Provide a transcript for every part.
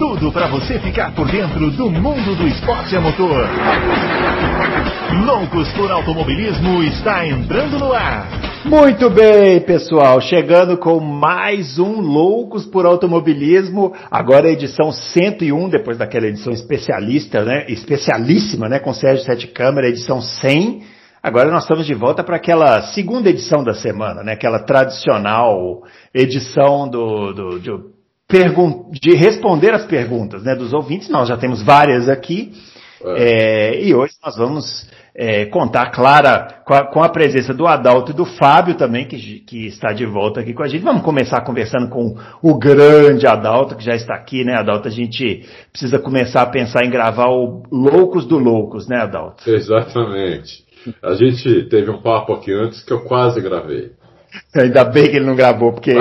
tudo para você ficar por dentro do mundo do esporte a motor. Loucos por Automobilismo está entrando no ar. Muito bem, pessoal, chegando com mais um Loucos por Automobilismo, agora a edição 101, depois daquela edição especialista, né, especialíssima, né, com Sérgio Sete Câmara, edição 100. Agora nós estamos de volta para aquela segunda edição da semana, né, aquela tradicional edição do, do de, de responder as perguntas, né, dos ouvintes. Nós já temos várias aqui. É. É, e hoje nós vamos é, contar, Clara, com a, com a, presença do Adalto e do Fábio também, que, que, está de volta aqui com a gente. Vamos começar conversando com o grande Adalto, que já está aqui, né, Adalto? A gente precisa começar a pensar em gravar o Loucos do Loucos, né, Adalto? Exatamente. A gente teve um papo aqui antes que eu quase gravei. Ainda bem que ele não gravou, porque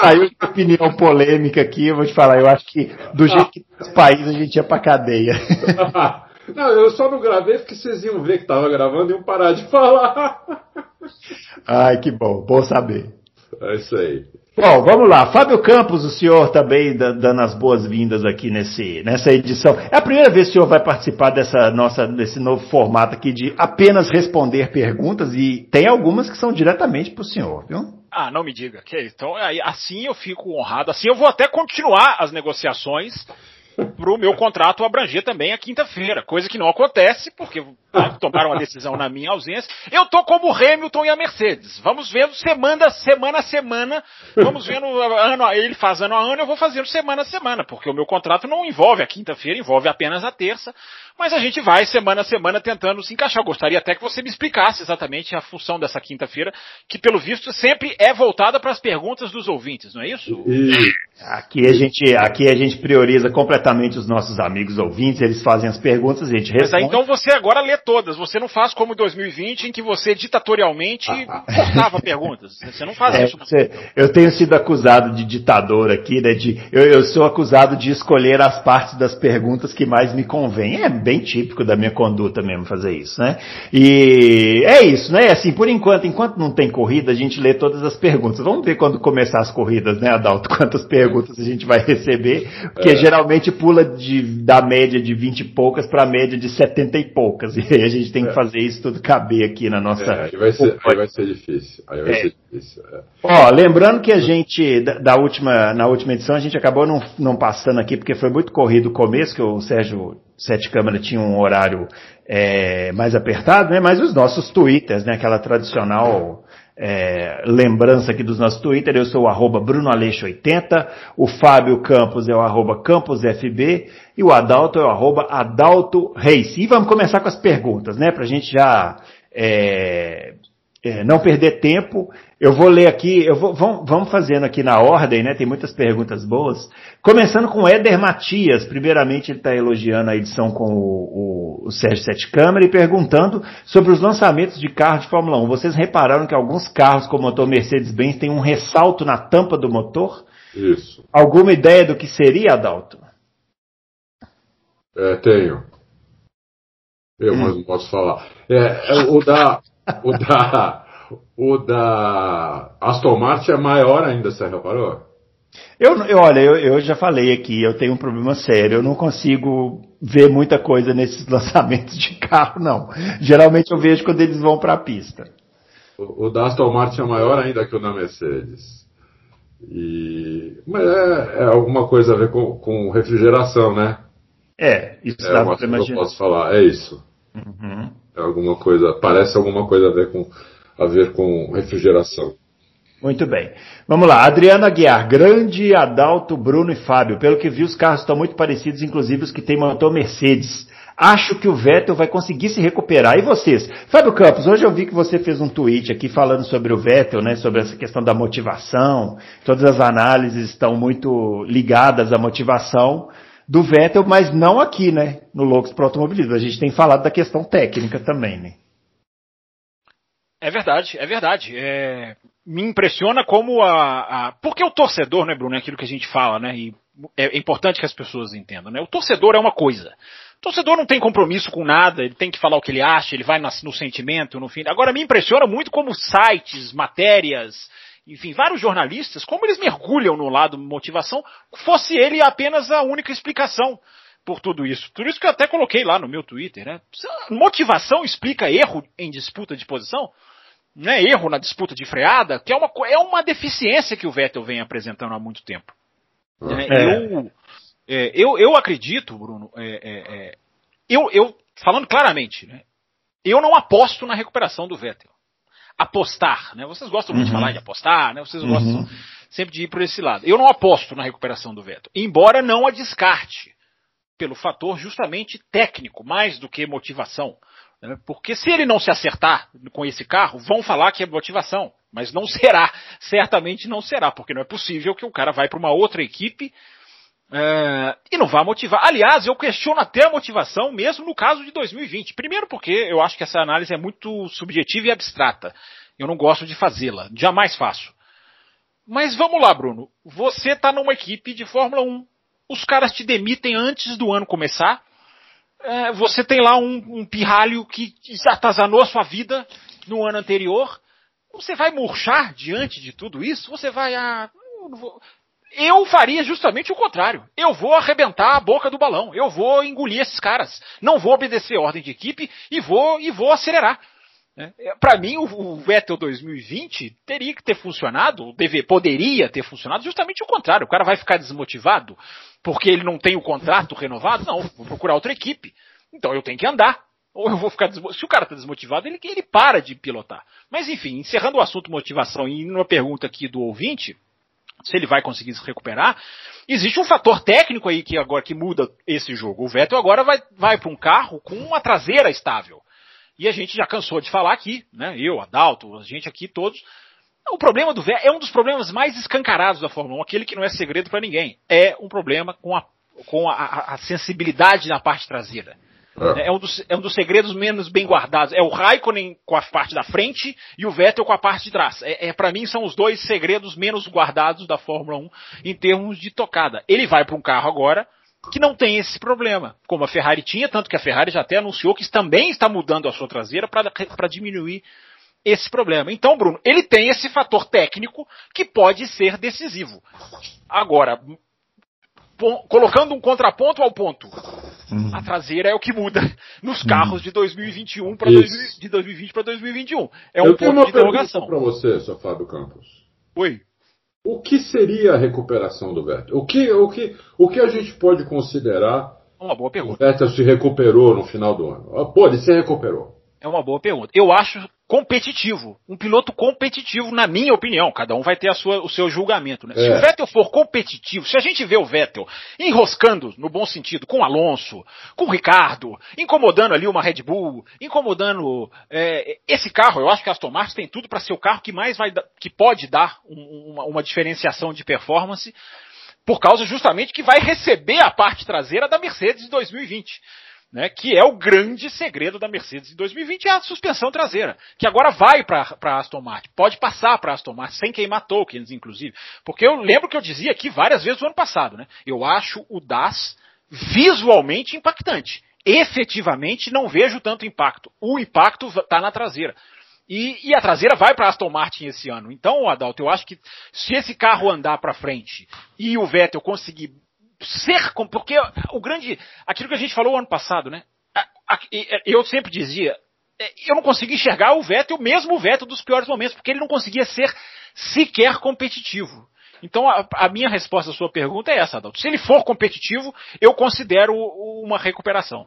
saiu uma opinião polêmica aqui, eu vou te falar, eu acho que do jeito que os países a gente ia pra cadeia. Não, eu só não gravei porque vocês iam ver que tava gravando e iam parar de falar. Ai, que bom, bom saber. É isso aí. Bom, vamos lá. Fábio Campos, o senhor também dando as boas-vindas aqui nesse, nessa edição. É a primeira vez que o senhor vai participar dessa nossa, desse novo formato aqui de apenas responder perguntas e tem algumas que são diretamente para o senhor, viu? Ah, não me diga. Então, assim eu fico honrado. Assim eu vou até continuar as negociações para o meu contrato abranger também a quinta-feira, coisa que não acontece, porque tomaram uma decisão na minha ausência. Eu tô como o Hamilton e a Mercedes. Vamos vendo semana, semana a semana, vamos vendo ano, ele faz ano a ano, eu vou fazendo semana a semana, porque o meu contrato não envolve a quinta-feira, envolve apenas a terça, mas a gente vai semana a semana tentando se encaixar. Eu gostaria até que você me explicasse exatamente a função dessa quinta-feira, que pelo visto sempre é voltada para as perguntas dos ouvintes, não é isso? Aqui a gente, aqui a gente prioriza completamente os nossos amigos ouvintes, eles fazem as perguntas, a gente responde. Mas aí, então você agora lê todas, você não faz como em 2020 em que você ditatorialmente cortava perguntas. Você não faz é, isso. Você, eu tenho sido acusado de ditador aqui, né? De, eu, eu sou acusado de escolher as partes das perguntas que mais me convêm. É bem típico da minha conduta mesmo fazer isso, né? E é isso, né? Assim, por enquanto, enquanto não tem corrida, a gente lê todas as perguntas. Vamos ver quando começar as corridas, né, Adalto? Quantas perguntas a gente vai receber, porque é. geralmente pula de, da média de 20 e poucas para a média de 70 e poucas. E aí a gente tem que é. fazer isso tudo caber aqui na nossa. É, aí vai ser, aí vai ser difícil. Aí vai é. ser difícil. É. Ó, lembrando que a gente, da, da, última, na última edição, a gente acabou não, não passando aqui, porque foi muito corrido o começo, que o Sérgio Sete Câmara tinha um horário é, mais apertado, né? Mas os nossos twitters, né? Aquela tradicional é, lembrança aqui dos nossos Twitter, eu sou o arroba BrunoAleixo80, o Fábio Campos é o arroba CamposFB e o Adalto é o arroba Adalto Reis. E vamos começar com as perguntas, né? Pra gente já é, é, não perder tempo, eu vou ler aqui, eu vou, vamos fazendo aqui na ordem, né? Tem muitas perguntas boas. Começando com Éder Matias. Primeiramente, ele está elogiando a edição com o, o, o Sérgio Sete Câmara e perguntando sobre os lançamentos de carros de Fórmula 1. Vocês repararam que alguns carros com motor Mercedes-Benz têm um ressalto na tampa do motor? Isso. Alguma ideia do que seria, Adalto? É, tenho. Eu, hum. mas não posso falar. É, é o da o da, o da Aston Martin é maior ainda, você reparou? Eu, eu olha, eu, eu, já falei aqui, eu tenho um problema sério, eu não consigo ver muita coisa nesses lançamentos de carro, não. Geralmente eu vejo quando eles vão para a pista. O, o da Aston Martin é maior ainda que o da Mercedes. E, mas é, é alguma coisa a ver com, com refrigeração, né? É, isso é dá para imaginar. Eu posso falar, é isso. Uhum. É alguma coisa, parece alguma coisa a ver com, a ver com refrigeração. Muito bem. Vamos lá. Adriana Aguiar, grande Adalto, Bruno e Fábio. Pelo que vi, os carros estão muito parecidos, inclusive os que tem motor Mercedes. Acho que o Vettel vai conseguir se recuperar. E vocês? Fábio Campos, hoje eu vi que você fez um tweet aqui falando sobre o Vettel, né? Sobre essa questão da motivação. Todas as análises estão muito ligadas à motivação do Vettel, mas não aqui, né? No Loucos para Automobilismo. A gente tem falado da questão técnica também, né? É verdade, é verdade. É, me impressiona como a, a, Porque o torcedor, né, Bruno, é aquilo que a gente fala, né? E é, é importante que as pessoas entendam, né? O torcedor é uma coisa. O torcedor não tem compromisso com nada, ele tem que falar o que ele acha, ele vai no sentimento, no fim. Agora me impressiona muito como sites, matérias, enfim, vários jornalistas, como eles mergulham no lado motivação, fosse ele apenas a única explicação por tudo isso. Por isso que eu até coloquei lá no meu Twitter, né? Motivação explica erro em disputa de posição? Né? Erro na disputa de freada, que é uma, é uma deficiência que o Vettel vem apresentando há muito tempo. Né? É. Eu, é, eu, eu acredito, Bruno, é, é, é, eu, eu, falando claramente, né? eu não aposto na recuperação do Vettel apostar, né? Vocês gostam muito uhum. de falar de apostar, né? Vocês uhum. gostam sempre de ir por esse lado. Eu não aposto na recuperação do Vettel, embora não a descarte pelo fator justamente técnico, mais do que motivação. Né? Porque se ele não se acertar com esse carro, vão falar que é motivação, mas não será, certamente não será, porque não é possível que o cara vai para uma outra equipe é, e não vá motivar. Aliás, eu questiono até a motivação, mesmo no caso de 2020. Primeiro, porque eu acho que essa análise é muito subjetiva e abstrata. Eu não gosto de fazê-la, jamais faço. Mas vamos lá, Bruno. Você está numa equipe de Fórmula 1. Os caras te demitem antes do ano começar. É, você tem lá um, um pirralho que atazanou a sua vida no ano anterior. Você vai murchar diante de tudo isso? Você vai. Ah, eu faria justamente o contrário. Eu vou arrebentar a boca do balão. Eu vou engolir esses caras. Não vou obedecer ordem de equipe e vou e vou acelerar. É, é Para mim, o, o, Vettel 2020 teria que ter funcionado, deve, poderia ter funcionado justamente o contrário. O cara vai ficar desmotivado porque ele não tem o contrato renovado? Não, vou procurar outra equipe. Então eu tenho que andar. Ou eu vou ficar desmotivado. Se o cara está desmotivado, ele, ele para de pilotar. Mas enfim, encerrando o assunto motivação e numa pergunta aqui do ouvinte, se ele vai conseguir se recuperar. Existe um fator técnico aí que agora que muda esse jogo. O Vettel agora vai, vai para um carro com uma traseira estável. E a gente já cansou de falar aqui, né? Eu, Adalto, a gente aqui todos. O problema do Vettel é um dos problemas mais escancarados da Fórmula 1, aquele que não é segredo para ninguém. É um problema com a, com a, a sensibilidade na parte traseira. É. é, um dos, é um dos segredos menos bem guardados. É o Raikkonen com a parte da frente e o Vettel com a parte de trás. É, é para mim são os dois segredos menos guardados da Fórmula 1 em termos de tocada. Ele vai para um carro agora que não tem esse problema, como a Ferrari tinha, tanto que a Ferrari já até anunciou que também está mudando a sua traseira para diminuir esse problema. Então, Bruno, ele tem esse fator técnico que pode ser decisivo. Agora, colocando um contraponto ao ponto. Uhum. A traseira é o que muda nos uhum. carros de 2021 para de 2020 para 2021. É um Eu ponto de interrogação. para você, seu Fábio Campos. Oi. O que seria a recuperação do Vettel? O que, o que, o que a gente pode considerar? Uma boa pergunta. O Vettel se recuperou no final do ano. Pô, ele se recuperou. É uma boa pergunta. Eu acho competitivo. Um piloto competitivo, na minha opinião. Cada um vai ter a sua, o seu julgamento. Né? É. Se o Vettel for competitivo, se a gente vê o Vettel enroscando, no bom sentido, com o Alonso, com o Ricardo, incomodando ali uma Red Bull, incomodando é, esse carro, eu acho que a Aston Martin tem tudo para ser o carro que mais vai, que pode dar um, uma, uma diferenciação de performance, por causa justamente que vai receber a parte traseira da Mercedes de 2020 né, que é o grande segredo da Mercedes em 2020, é a suspensão traseira, que agora vai para a Aston Martin, pode passar para a Aston Martin, sem queimar tokens, inclusive. Porque eu lembro que eu dizia aqui várias vezes no ano passado, né, eu acho o DAS visualmente impactante. Efetivamente não vejo tanto impacto. O impacto está na traseira. E, e, a traseira vai para Aston Martin esse ano. Então, Adalto, eu acho que se esse carro andar para frente e o Vettel conseguir ser, porque o grande, aquilo que a gente falou ano passado, né? Eu sempre dizia, é, eu não conseguia enxergar o Vettel, mesmo o Vettel dos piores momentos, porque ele não conseguia ser sequer competitivo. Então a, a minha resposta à sua pergunta é essa, Adalto. Se ele for competitivo, eu considero uma recuperação.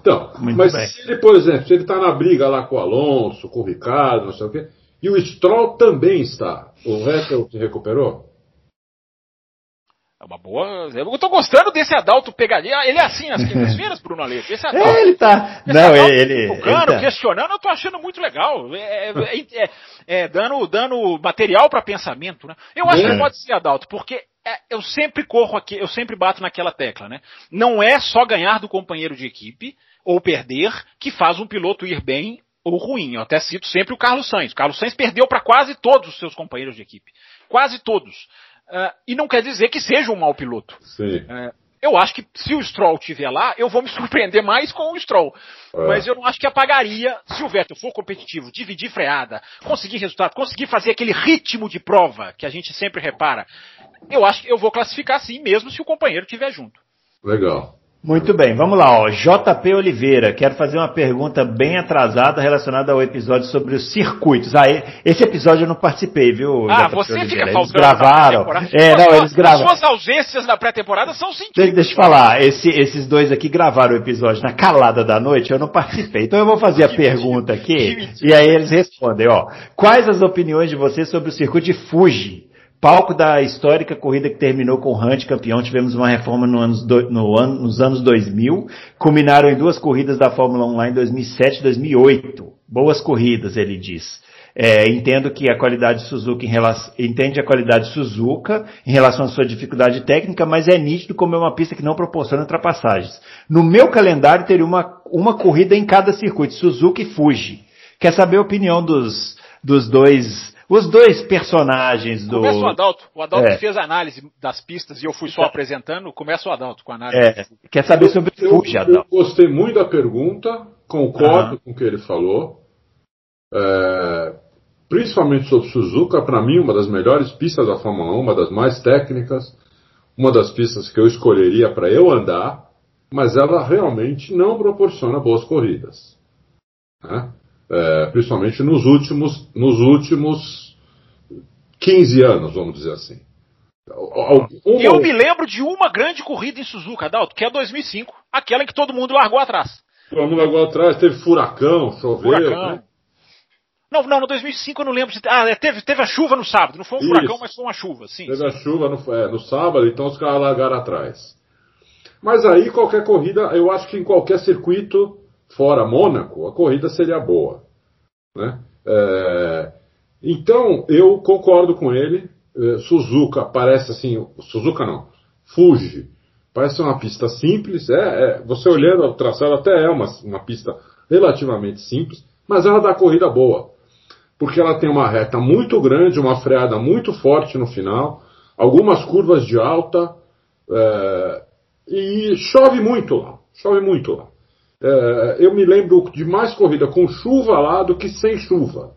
Então, Muito mas bem. se ele, por exemplo, se ele está na briga lá com o Alonso, com o Ricardo, não sei o quê, e o Stroll também está, o Vettel se recuperou? É uma boa. Eu tô gostando desse Adalto pegadinha. Ele é assim nas quintas-feiras, Bruno Aleixo. Esse Adalto. É, ele tá. Não, ele. ele, tá. questionando, eu tô achando muito legal. É, é, é, é dando, dando material para pensamento, né? Eu acho que é. pode ser Adalto, porque é, eu sempre corro aqui, eu sempre bato naquela tecla, né? Não é só ganhar do companheiro de equipe ou perder que faz um piloto ir bem ou ruim. Eu até cito sempre o Carlos Sainz. O Carlos Sainz perdeu para quase todos os seus companheiros de equipe. Quase todos. Uh, e não quer dizer que seja um mau piloto. Uh, Eu acho que se o Stroll tiver lá, eu vou me surpreender mais com o Stroll. É. Mas eu não acho que apagaria, se o Vettel for competitivo, dividir freada, conseguir resultado, conseguir fazer aquele ritmo de prova que a gente sempre repara. Eu acho que eu vou classificar sim, mesmo se o companheiro estiver junto. Legal. Muito bem, vamos lá, ó. JP Oliveira, quero fazer uma pergunta bem atrasada relacionada ao episódio sobre os circuitos. Ah, esse episódio eu não participei, viu? Ah, JP você Oliveira. fica Eles gravaram. É, não, eles gravaram. As suas ausências na pré-temporada são sim. Deixa, deixa eu falar, esse, esses dois aqui gravaram o episódio na calada da noite, eu não participei. Então eu vou fazer a que pergunta mentira. aqui e aí eles respondem, ó. Quais as opiniões de vocês sobre o circuito de Fuji? Palco da histórica corrida que terminou com o Hunt campeão, tivemos uma reforma no anos do, no ano, nos anos 2000, culminaram em duas corridas da Fórmula 1 lá em 2007 e 2008. Boas corridas, ele diz. É, entendo que a qualidade Suzuka em relação, entende a qualidade Suzuka em relação à sua dificuldade técnica, mas é nítido como é uma pista que não proporciona ultrapassagens. No meu calendário teria uma, uma corrida em cada circuito, Suzuka e Fuji. Quer saber a opinião dos, dos dois os dois personagens do. Começa o Adalto. O Adalto é. fez a análise das pistas e eu fui só apresentando. Começa o Adalto com a análise. É. Quer saber sobre o Fuji, Adalto? Eu gostei muito da pergunta, concordo com o que ele falou. É, principalmente sobre Suzuka, para mim, uma das melhores pistas da Fórmula 1, uma das mais técnicas, uma das pistas que eu escolheria para eu andar, mas ela realmente não proporciona boas corridas. Né? É, principalmente nos últimos, nos últimos 15 anos, vamos dizer assim. Uma... Eu me lembro de uma grande corrida em Suzuka, Adalto, que é 2005, aquela em que todo mundo largou atrás. Todo mundo largou atrás, teve furacão, choveu. Furacão. Né? Não, não, no 2005 eu não lembro. De... Ah, é, teve, teve a chuva no sábado, não foi um Isso. furacão, mas foi uma chuva, sim. Teve sim. a chuva no, é, no sábado, então os caras largaram atrás. Mas aí qualquer corrida, eu acho que em qualquer circuito, fora Mônaco, a corrida seria boa. Né? É, então, eu concordo com ele. É, Suzuka parece assim. Suzuka não. Fuji. Parece uma pista simples. É, é você olhando o traçado, até é uma, uma pista relativamente simples, mas ela dá corrida boa. Porque ela tem uma reta muito grande, uma freada muito forte no final, algumas curvas de alta, é, e chove muito lá. Chove muito lá é, eu me lembro de mais corrida com chuva lá do que sem chuva.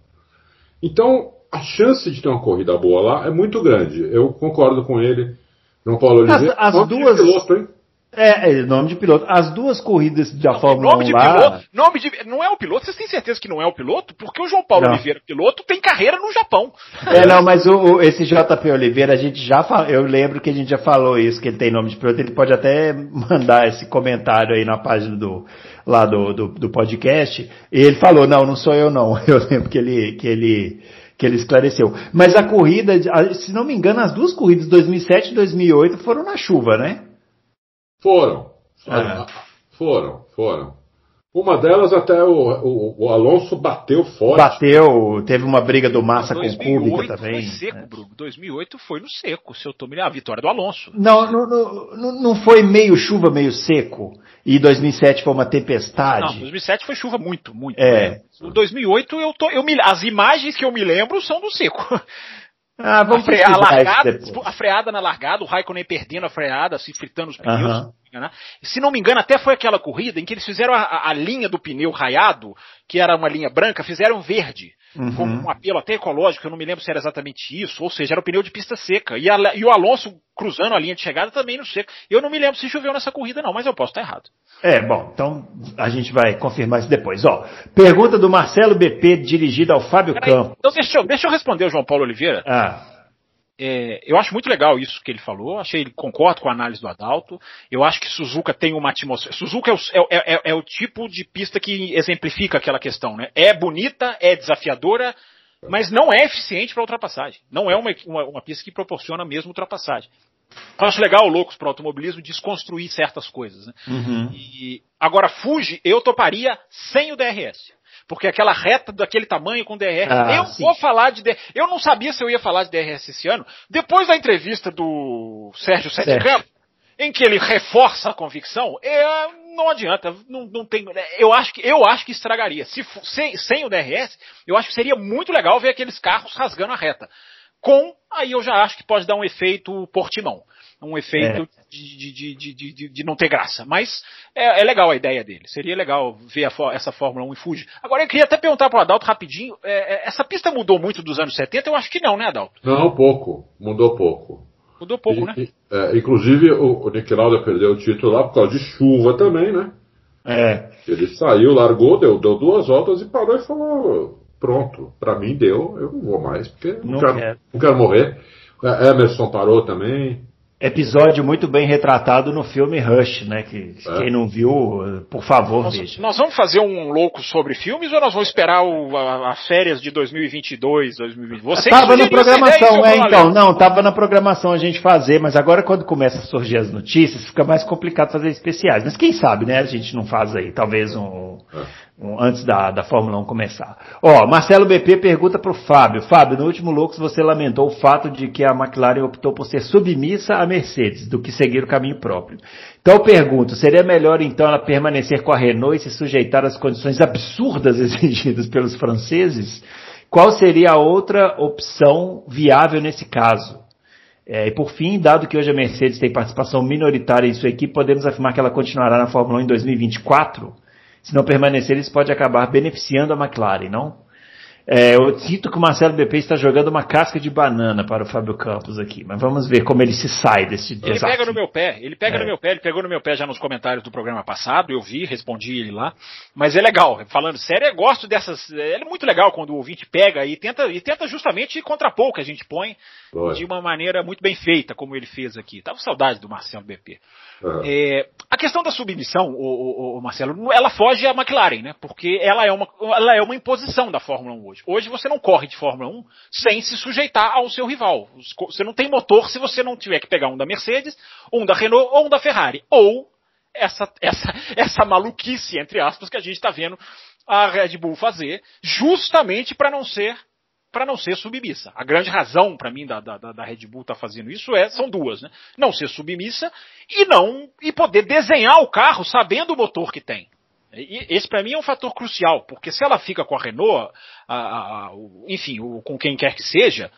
Então, a chance de ter uma corrida boa lá é muito grande. Eu concordo com ele, João Paulo Oliveira. As, as duas. Piloto, hein? É, é, nome de piloto. As duas corridas da não, Fórmula nome 1 de lá... Piloto, nome de, não é o piloto? Vocês têm certeza que não é o piloto? Porque o João Paulo não. Oliveira, piloto, tem carreira no Japão. É, não, mas o, o, esse JP Oliveira, a gente já falou, eu lembro que a gente já falou isso, que ele tem nome de piloto, ele pode até mandar esse comentário aí na página do, lá do, do, do podcast, e ele falou, não, não sou eu não. Eu lembro que ele, que ele, que ele esclareceu. Mas a corrida, se não me engano, as duas corridas, 2007 e 2008, foram na chuva, né? Foram. Ah. Foram, foram. Uma delas até o, o, o, Alonso bateu forte. Bateu, teve uma briga do Massa com o Kubica também. Foi seco, né? Bruno. 2008 foi no seco, se eu tô me a vitória do Alonso. Não, não, não, não foi meio chuva, meio seco. E 2007 foi uma tempestade. Não, 2007 foi chuva muito, muito. É. Né? 2008 eu tô, eu me, as imagens que eu me lembro são do seco. Ah, vamos a, frear, a, largada, a freada na largada, o Raikkonen perdendo a freada, se fritando os pneus. Né? Se não me engano, até foi aquela corrida em que eles fizeram a, a, linha do pneu raiado, que era uma linha branca, fizeram verde, uhum. com um apelo até ecológico, eu não me lembro se era exatamente isso, ou seja, era o pneu de pista seca. E, a, e o Alonso cruzando a linha de chegada também no seco. Eu não me lembro se choveu nessa corrida não, mas eu posso estar errado. É, bom, então a gente vai confirmar isso depois. Ó, pergunta do Marcelo BP dirigida ao Fábio Campos. Então deixa eu, deixa eu responder o João Paulo Oliveira. Ah. É, eu acho muito legal isso que ele falou, achei ele concordo com a análise do Adalto. Eu acho que Suzuka tem uma atmosfera. Suzuka é o, é, é, é o, tipo de pista que exemplifica aquela questão, né? É bonita, é desafiadora, mas não é eficiente para ultrapassagem. Não é uma, uma, uma, pista que proporciona mesmo ultrapassagem. Eu acho legal, loucos para o automobilismo, desconstruir certas coisas. Né? Uhum. E, agora, Fuji, eu toparia sem o DRS porque aquela reta daquele tamanho com DRS. Ah, eu sim. vou falar de DRS. Eu não sabia se eu ia falar de DRS esse ano. Depois da entrevista do Sérgio Sete Campos, em que ele reforça a convicção, é, não adianta, não, não tem, eu acho que eu acho que estragaria. Se sem, sem o DRS, eu acho que seria muito legal ver aqueles carros rasgando a reta. Com, aí eu já acho que pode dar um efeito Portimão. Um efeito é. de, de, de, de, de, não ter graça. Mas é, é, legal a ideia dele. Seria legal ver a, essa Fórmula 1 em Fuji. Agora eu queria até perguntar para o Adalto rapidinho: é, é, essa pista mudou muito dos anos 70? Eu acho que não, né, Adalto? Não, pouco. Mudou pouco. Mudou pouco, e, né? E, é, inclusive o, o Nick Lauda perdeu o título lá por causa de chuva também, né? É. Ele saiu, largou, deu, deu duas voltas e parou e falou: pronto, para mim deu, eu não vou mais, porque não, não quero, quero. não quero morrer. É, Emerson parou também. Episódio muito bem retratado no filme Rush, né? Que é. quem não viu, por favor, nós, veja. Nós vamos fazer um louco sobre filmes ou nós vamos esperar o, a, as férias de 2022, 2020? Você tava na programação, é, então. Não, tava na programação a gente fazer, mas agora quando começa a surgir as notícias, fica mais complicado fazer especiais. Mas quem sabe, né? A gente não faz aí, talvez um, é antes da, da Fórmula 1 começar. Ó, Marcelo BP pergunta para o Fábio. Fábio, no último Loucos você lamentou o fato de que a McLaren optou por ser submissa à Mercedes, do que seguir o caminho próprio. Então eu pergunto, seria melhor então ela permanecer com a Renault e se sujeitar às condições absurdas exigidas pelos franceses? Qual seria a outra opção viável nesse caso? É, e por fim, dado que hoje a Mercedes tem participação minoritária em sua equipe, podemos afirmar que ela continuará na Fórmula 1 em 2024? Se não permanecer, isso pode acabar beneficiando a McLaren, não? É, eu sinto que o Marcelo BP está jogando uma casca de banana para o Fábio Campos aqui, mas vamos ver como ele se sai desse ele desafio. Ele pega no meu pé, ele pega é. no meu pé, ele pegou no meu pé já nos comentários do programa passado, eu vi, respondi ele lá, mas é legal, falando sério, eu gosto dessas, é muito legal quando o ouvinte pega e tenta, e tenta justamente contrapor o que a gente põe de uma maneira muito bem feita, como ele fez aqui. Tava com saudade do Marcelo BP. Uhum. É, a questão da submissão, o, Marcelo, ela foge à McLaren, né? Porque ela é, uma, ela é uma imposição da Fórmula 1 hoje. Hoje você não corre de Fórmula 1 sem se sujeitar ao seu rival. Você não tem motor se você não tiver que pegar um da Mercedes, um da Renault ou um da Ferrari. Ou essa, essa, essa maluquice, entre aspas, que a gente está vendo a Red Bull fazer, justamente para não ser para não ser submissa. A grande razão para mim da, da, da, Red Bull estar tá fazendo isso é são duas, né? Não ser submissa e não e poder desenhar o carro sabendo o motor que tem. E esse para mim é um fator crucial, porque se ela fica com a Renault, a, a, a, enfim, o, com quem quer que seja,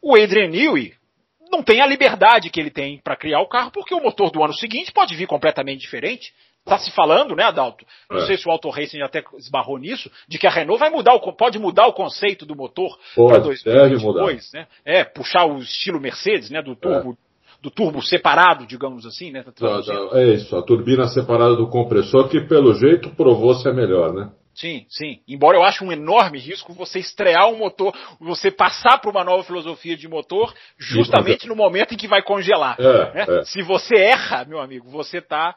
o Adrian Newey não tem a liberdade que ele tem para criar o carro, porque o motor do ano seguinte pode vir completamente diferente. Está se falando, né, Adalto? Não é. sei se o Auto Racing até esbarrou nisso, de que a Renault vai mudar, o, pode mudar o conceito do motor para 2022, né? É, puxar o estilo Mercedes, né, do turbo, é. do turbo separado, digamos assim, né? É isso, a turbina separada do compressor, que pelo jeito provou ser melhor, né? Sim, sim. Embora eu ache um enorme risco você estrear um motor, você passar para uma nova filosofia de motor, justamente no momento em que vai congelar. É, né? é. Se você erra, meu amigo, você está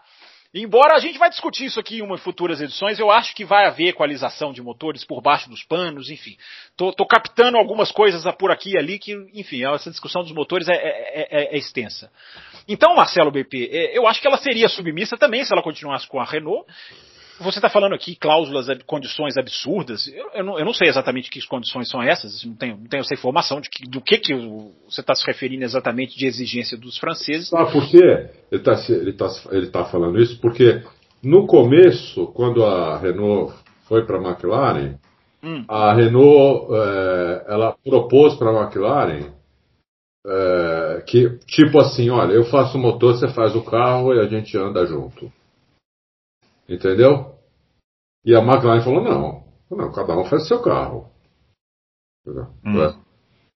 Embora a gente vai discutir isso aqui em futuras edições, eu acho que vai haver equalização de motores por baixo dos panos, enfim. Tô, tô captando algumas coisas por aqui e ali que, enfim, essa discussão dos motores é, é, é, é extensa. Então, Marcelo BP, é, eu acho que ela seria submissa também se ela continuasse com a Renault. Você está falando aqui cláusulas, condições absurdas. Eu, eu, não, eu, não, sei exatamente que condições são essas, não tenho, não tenho essa informação de que, do que, que você está se referindo exatamente de exigência dos franceses. Ah, por quê? Ele está ele tá, ele tá falando isso porque no começo, quando a Renault foi para a McLaren, hum. a Renault é, ela propôs para a McLaren é, que, tipo assim, olha, eu faço o motor, você faz o carro e a gente anda junto. Entendeu? E a McLaren falou: não, não, cada um faz seu carro. Hum. É.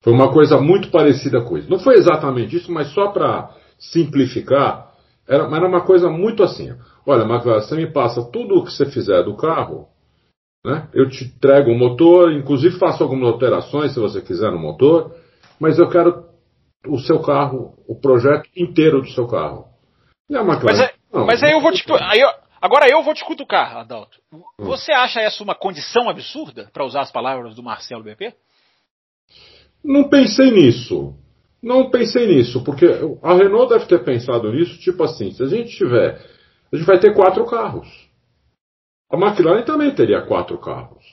Foi uma coisa muito parecida com isso. Não foi exatamente isso, mas só para simplificar, era, era uma coisa muito assim. Olha, McLaren, você me passa tudo o que você fizer do carro, né? Eu te entrego o motor, inclusive faço algumas alterações se você quiser no motor, mas eu quero o seu carro, o projeto inteiro do seu carro. E a McLaren, mas, é, não, mas aí eu vou te. Aí eu, Agora eu vou te cutucar, Adalto. Você acha essa uma condição absurda, para usar as palavras do Marcelo BP? Não pensei nisso. Não pensei nisso, porque a Renault deve ter pensado nisso, tipo assim, se a gente tiver. A gente vai ter quatro carros. A McLaren também teria quatro carros.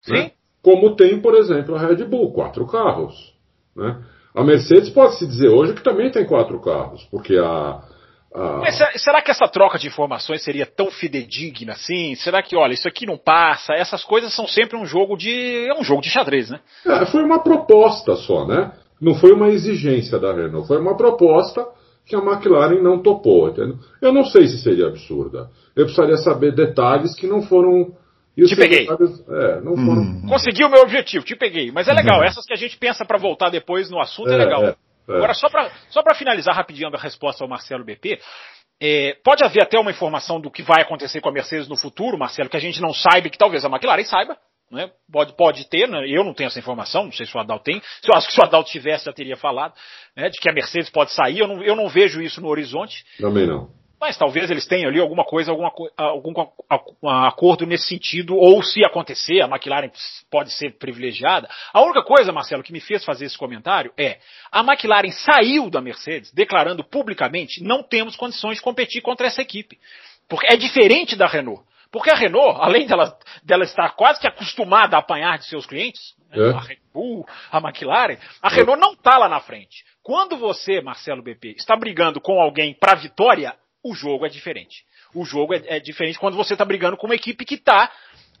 Sim. Né? Como tem, por exemplo, a Red Bull, quatro carros. Né? A Mercedes pode se dizer hoje que também tem quatro carros, porque a, ah. Mas será que essa troca de informações seria tão fidedigna assim? Será que, olha, isso aqui não passa? Essas coisas são sempre um jogo de. É um jogo de xadrez, né? É, foi uma proposta só, né? Não foi uma exigência da Renault, foi uma proposta. que a McLaren não topou. Entendeu? Eu não sei se seria absurda. Eu precisaria saber detalhes que não foram. Te peguei. Detalhes, é, não foram. Hum. Consegui o meu objetivo, te peguei. Mas é legal, essas que a gente pensa para voltar depois no assunto é, É, legal. é. Agora, só para só pra finalizar rapidinho a resposta ao Marcelo BP, é, pode haver até uma informação do que vai acontecer com a Mercedes no futuro, Marcelo, que a gente não saiba, que talvez a McLaren saiba. Né? Pode, pode ter, né? eu não tenho essa informação, não sei se o Adalto tem. Se eu acho que se o Adalto tivesse, já teria falado, né? de que a Mercedes pode sair. Eu não, eu não vejo isso no horizonte. Também não. Mas talvez eles tenham ali alguma coisa, alguma, algum um acordo nesse sentido, ou se acontecer, a McLaren pode ser privilegiada. A única coisa, Marcelo, que me fez fazer esse comentário é, a McLaren saiu da Mercedes declarando publicamente, não temos condições de competir contra essa equipe. Porque é diferente da Renault. Porque a Renault, além dela, dela estar quase que acostumada a apanhar de seus clientes, né, É. a Red Bull, a McLaren, a Renault não está lá na frente. Quando você, Marcelo BP, está brigando com alguém para vitória, o jogo é diferente. O jogo é, é diferente quando você está brigando com uma equipe que está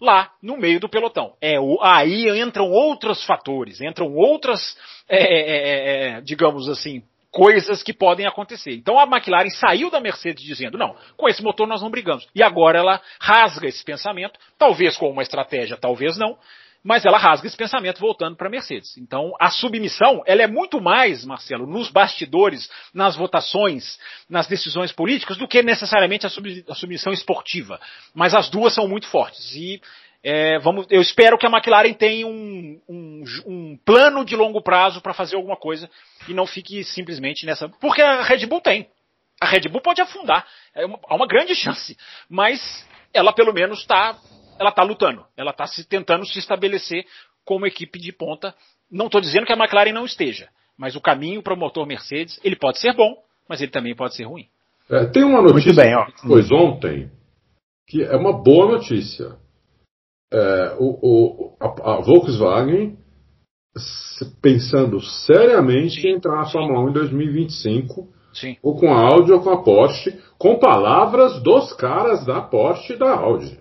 lá no meio do pelotão. É o, aí entram outros fatores, entram outras, é, é, é, é, digamos assim, coisas que podem acontecer. Então a McLaren saiu da Mercedes dizendo, não, com esse motor nós não brigamos. E agora ela rasga esse pensamento, talvez com uma estratégia, talvez não, mas ela rasga esse pensamento voltando para a Mercedes. Então, a submissão, ela é muito mais, Marcelo, nos bastidores, nas votações, nas decisões políticas, do que necessariamente a, sub- a submissão esportiva. Mas as duas são muito fortes. E é, vamos, eu espero que a McLaren tenha um, um, um plano de longo prazo para fazer alguma coisa e não fique simplesmente nessa. Porque a Red Bull tem. A Red Bull pode afundar. É uma, há uma grande chance. Mas ela pelo menos está ela está lutando, ela está se tentando se estabelecer como equipe de ponta. Não estou dizendo que a McLaren não esteja, mas o caminho para o motor Mercedes ele pode ser bom, mas ele também pode ser ruim. É, tem uma notícia Muito bem, ó. que foi ontem que é uma boa notícia. É, o, o- a, a Volkswagen pensando seriamente em entrar na Fórmula 1 em 2025, Sim. ou com a Audi ou com a Porsche, com palavras dos caras da Porsche e da Audi.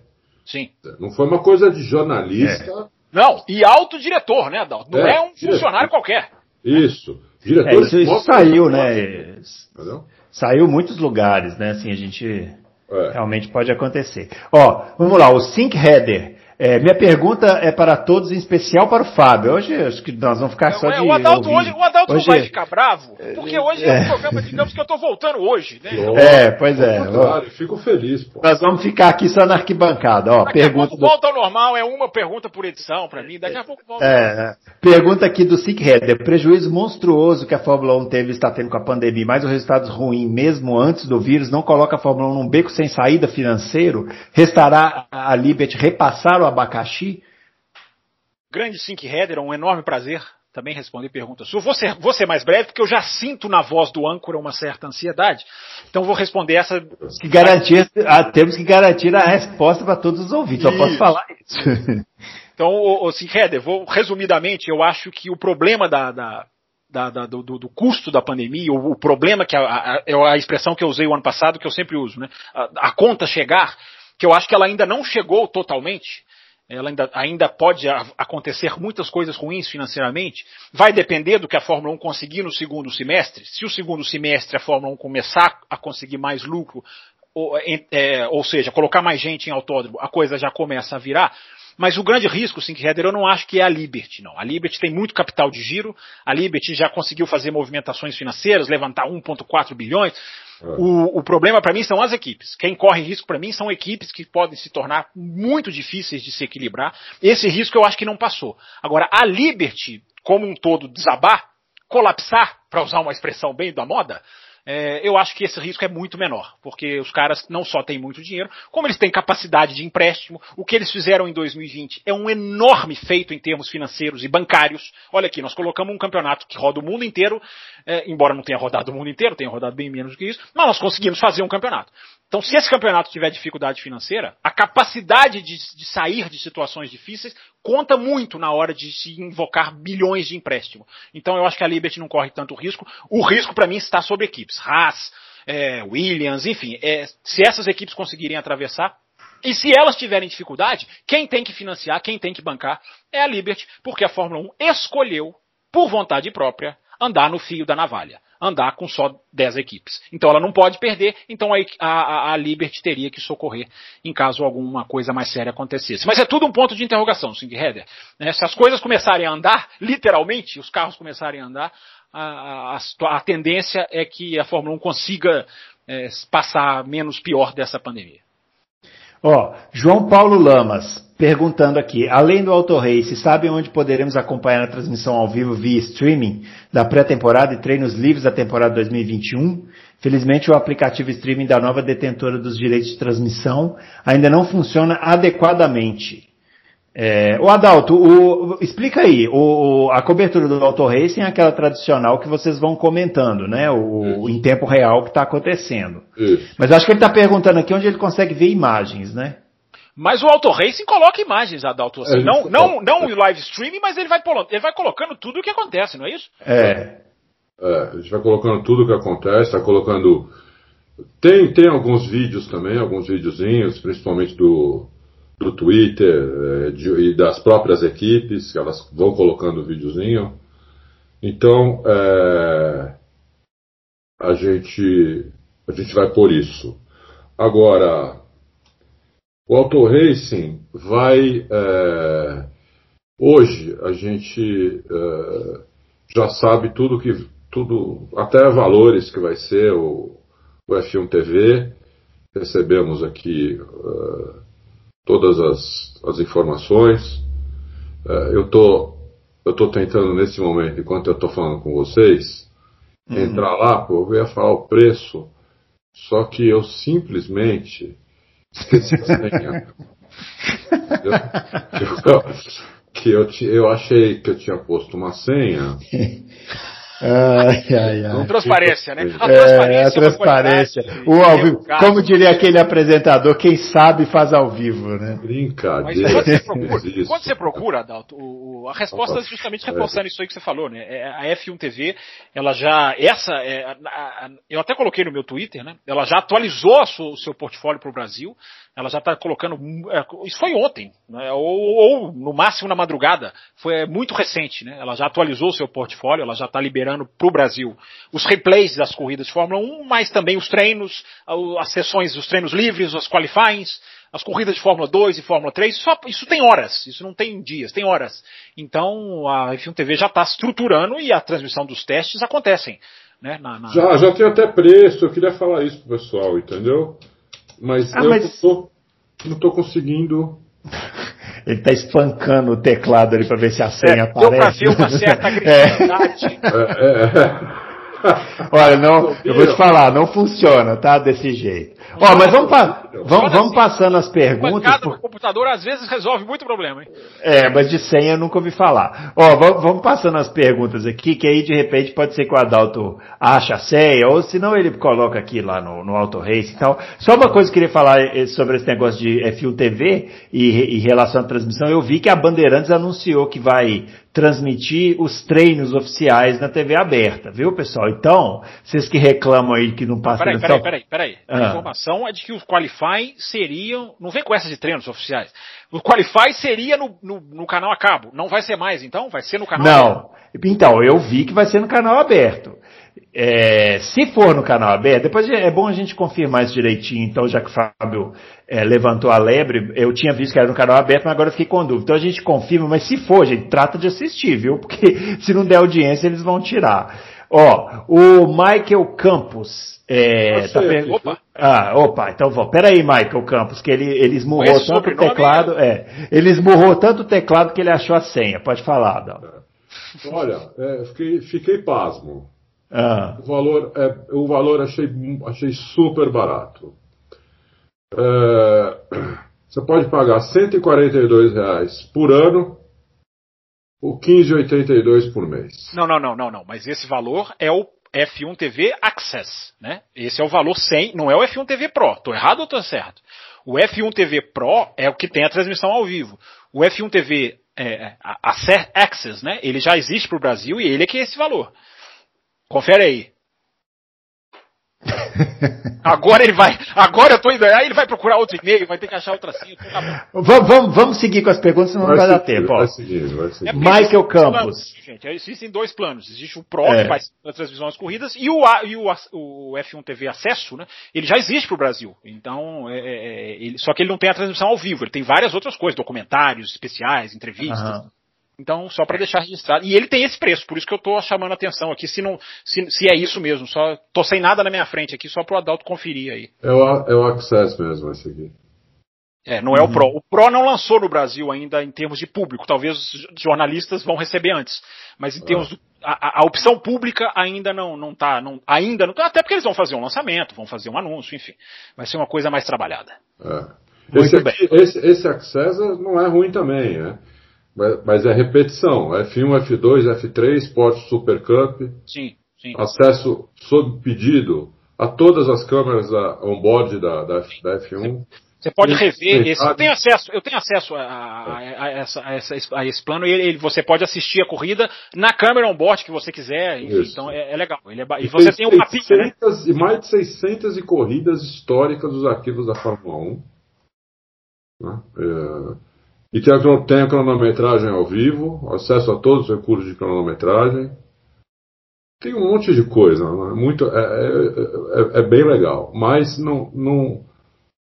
Sim. Não foi uma coisa de jornalista. Não, e alto diretor, né, Adalto? Não é, É, um funcionário qualquer. Isso. É, Diretores isso, isso saiu, né? Entendeu? Saiu muitos lugares, né? Assim, a gente É. realmente pode acontecer. Ó, vamos lá, o Sync Header. É, minha pergunta é para todos, em especial para o Fábio. Hoje acho que nós vamos ficar só É, de o Adalto, hoje, o Adalto Hoje- não vai ficar bravo, porque hoje é, é. um programa, digamos que eu estou voltando hoje, né? É, pois é. Claro, fico feliz, pô. Nós vamos ficar aqui só na arquibancada. Ó, Daqui pergunta a pouco do volta ao normal, é uma pergunta por edição para mim, daqui a pouco volta. É, pergunta aqui do Sick Header. Prejuízo monstruoso que a Fórmula 1 teve e está tendo com a pandemia, mas os resultados ruins, mesmo antes do vírus, não coloca a Fórmula 1 num beco sem saída financeiro? Restará a Liberty repassar o abacaxi? Grande Sync Header, um enorme prazer também responder perguntas suas. Vou ser, vou ser mais breve, porque eu já sinto na voz do âncora uma certa ansiedade. Então vou responder essa. Que garantir, ah, temos que garantir a resposta para todos os ouvintes. Só posso falar isso. Então, Sync Header, vou resumidamente, eu acho que o problema da, da, da- da- do, do- do custo da pandemia, o, o problema que a, a, é a expressão que eu usei o ano passado, que eu sempre uso, né? A, a conta chegar, que eu acho que ela ainda não chegou totalmente. Ela ainda, ainda pode acontecer muitas coisas ruins financeiramente. Vai depender do que a Fórmula 1 conseguir no segundo semestre. Se o segundo semestre a Fórmula 1 começar a conseguir mais lucro, ou, em- é, ou seja, colocar mais gente em autódromo, a coisa já começa a virar. Mas o grande risco, Sync Header, eu não acho que é a Liberty, não. A Liberty tem muito capital de giro, a Liberty já conseguiu fazer movimentações financeiras, levantar 1,4 bilhões. O, o problema para mim são as equipes. Quem corre risco para mim são equipes que podem se tornar muito difíceis de se equilibrar. Esse risco eu acho que não passou. Agora, a Liberty, como um todo, desabar, colapsar, para usar uma expressão bem da moda, é, eu acho que esse risco é muito menor, porque os caras não só têm muito dinheiro, como eles têm capacidade de empréstimo. O que eles fizeram em 2020 é um enorme feito em termos financeiros e bancários. Olha aqui, nós colocamos um campeonato que roda o mundo inteiro, é, embora não tenha rodado o mundo inteiro, tenha rodado bem menos do que isso, mas nós conseguimos fazer um campeonato. Então, se esse campeonato tiver dificuldade financeira, a capacidade de, de sair de situações difíceis conta muito na hora de se invocar bilhões de empréstimo. Então, eu acho que a Liberty não corre tanto risco. O risco, para mim, está sobre equipes. Haas, é, Williams, enfim. é, se essas equipes conseguirem atravessar, e se elas tiverem dificuldade, quem tem que financiar, quem tem que bancar é a Liberty, porque a Fórmula 1 escolheu, por vontade própria, andar no fio da navalha. Andar com só 10 equipes. Então ela não pode perder, então a, a, a Liberty teria que socorrer em caso alguma coisa mais séria acontecesse. Mas é tudo um ponto de interrogação, Sing Header. Né? Se as coisas começarem a andar, literalmente, os carros começarem a andar, a, a, a tendência é que a Fórmula 1 consiga é, passar menos pior dessa pandemia. Ó, João Paulo Lamas perguntando aqui, além do Auto Race, sabem onde poderemos acompanhar a transmissão ao vivo via streaming da pré-temporada e treinos livres da temporada 2021? Felizmente o aplicativo streaming da nova detentora dos direitos de transmissão ainda não funciona adequadamente. É, o Adalto, o, explica aí, o, a cobertura do Auto Racing é aquela tradicional que vocês vão comentando, né? O, em tempo real que está acontecendo. Isso. Mas acho que ele está perguntando aqui onde ele consegue ver imagens, né? Mas o Auto Racing coloca imagens, Adalto, assim, é, não, não, não o live streaming, mas ele vai, ele vai colocando tudo o que acontece, não é isso? É. é a gente vai colocando tudo o que acontece, está colocando. Tem, tem alguns vídeos também, alguns videozinhos, principalmente do, do Twitter é, de, e das próprias equipes, elas vão colocando o videozinho. Então, é, a, gente, a gente vai por isso. Agora, o Auto Racing vai. É, hoje a gente é, já sabe tudo que. tudo Até valores que vai ser o, o F1 TV. Recebemos aqui todas as, as informações. É, eu tô, tô tentando nesse momento, enquanto eu estou falando com vocês, uhum. entrar lá, pô, eu ia falar o preço, só que eu simplesmente esqueci a senha. eu, eu, que eu, eu achei que eu tinha posto uma senha. Ai, ai, ai. transparência, né? A transparência. É, a transparência. O ao vivo. Como diria aquele apresentador, quem sabe faz ao vivo, né? Brincadeira. Mas quando você procura, quando você procura Adalto, o, a resposta é justamente reforçando isso aí que você falou, né? É, a F1 TV, ela já, essa, é, a, a, eu até coloquei no meu Twitter, né? Ela já atualizou o seu portfólio para o Brasil ela já está colocando. É, isso foi ontem, né, ou, ou, no máximo na madrugada. Foi muito recente, né? Ela já atualizou o seu portfólio, ela já está liberando para o Brasil os replays das corridas de Fórmula 1, mas também os treinos, as sessões, os treinos livres, os qualifyings, as corridas de Fórmula 2 e Fórmula 3. Isso, isso tem horas, isso não tem dias, tem horas. Então a F1 TV já está estruturando e a transmissão dos testes acontecem. Né, na, na... Já, já tem até preço, eu queria falar isso pro pessoal, entendeu? Mas ah, eu mas... Não, tô, não tô conseguindo. Ele tá espancando o teclado ali para ver se a senha é, aparece. Deu pra ver uma certa agressividade. É. É, é. Olha, não, eu vou te falar, não funciona, tá? Desse jeito. Ó, mas vamos, pa vamos, vamos passando as perguntas. Por... computador às vezes resolve muito problema, hein? É, mas de senha eu nunca ouvi falar. Ó, vamos, vamos passando as perguntas aqui, que aí de repente pode ser que o Adalto ache a senha, ou se não ele coloca aqui lá no, no Auto Race e tal. Só uma coisa que eu queria falar eh, sobre esse negócio de F1 TV e, e relação à transmissão, eu vi que a Bandeirantes anunciou que vai transmitir os treinos oficiais na TV aberta, viu, pessoal? Então, vocês que reclamam aí que não passa... Peraí, peraí, peraí, peraí. Ah. A informação é de que os Qualify seriam... Não vem com essa de treinos oficiais. O Qualify seria no, no, no, canal a cabo. Não vai ser mais, então? Vai ser no canal Não. Aberto. Então, eu vi que vai ser no canal aberto. É, se for no canal aberto, depois é bom a gente confirmar isso direitinho, então, já que o Fábio é, levantou a lebre, eu tinha visto que era no canal aberto, mas agora fiquei com dúvida. Então a gente confirma, mas se for, gente, trata de assistir, viu? Porque se não der audiência, eles vão tirar. Ó, o Michael Campos. É, tá per... Opa! Ah, opa, então vou. Pera aí, Michael Campos, que ele, ele esmurrou tanto o teclado. É, ele esmurrou tanto o teclado que ele achou a senha. Pode falar, Dal. Olha, é, fiquei, fiquei pasmo. Ah. O valor, é, o valor achei, achei super barato. É, você pode pagar 142 reais por ano ou 15,82 por mês. Não, não, não, não, não. Mas esse valor é o F1 TV Access, né? Esse é o valor 100, não é o F1 TV Pro. Tô errado ou tô certo? O F1 TV Pro é o que tem a transmissão ao vivo. O F1 TV é, Access, né? Ele já existe para o Brasil e ele é que é esse valor. Confere aí. agora ele vai, agora eu tô indo, aí ele vai procurar outro e-mail, vai ter que achar outra senha. Vamos, vamos, vamos seguir com as perguntas, senão vai não vai dar tempo. Vai seguir, vai seguir. É Michael Campos. Planos, gente, existem dois planos. Existe o Pro, é. que faz a transmissão das corridas, e o, e o, o F1 TV Acesso, né? Ele já existe para o Brasil. Então, é, é, é, ele, só que ele não tem a transmissão ao vivo, ele tem várias outras coisas, documentários especiais, entrevistas. Uhum. Então, só para deixar registrado. E ele tem esse preço, por isso que eu estou chamando a atenção aqui, se, não, se, se é isso mesmo. Só tô sem nada na minha frente aqui, só para o Adalto conferir aí. É o, é o Access mesmo, esse aqui. É, não é o Pro. O Pro não lançou no Brasil ainda em termos de público. Talvez os jornalistas vão receber antes. Mas em termos. Do, a, a, opção pública ainda não, não tá. Não, ainda não Até porque eles vão fazer um lançamento, vão fazer um anúncio, enfim. Vai ser uma coisa mais trabalhada. É. Esse, aqui, esse, esse Access não é ruim também, né? Mas é repetição. F1, F2, F3, Sport Super Cup. Sim, sim. Acesso sob pedido a todas as câmeras da, on-board da, da, da F1. Você pode rever esse. Eu tenho acesso, eu tenho acesso a, a, a, essa, a, esse plano e ele, você pode assistir a corrida na câmera on-board que você quiser. Enfim, então é, é, legal. É, e, e você tem um mapinha, né? E mais de 600 corridas históricas dos arquivos da Fórmula 1. Né? É, e a, tem a cronometragem ao vivo, acesso a todos os recursos de cronometragem. Tem um monte de coisa, né? muito, é, é, é, é, bem legal. Mas não, não,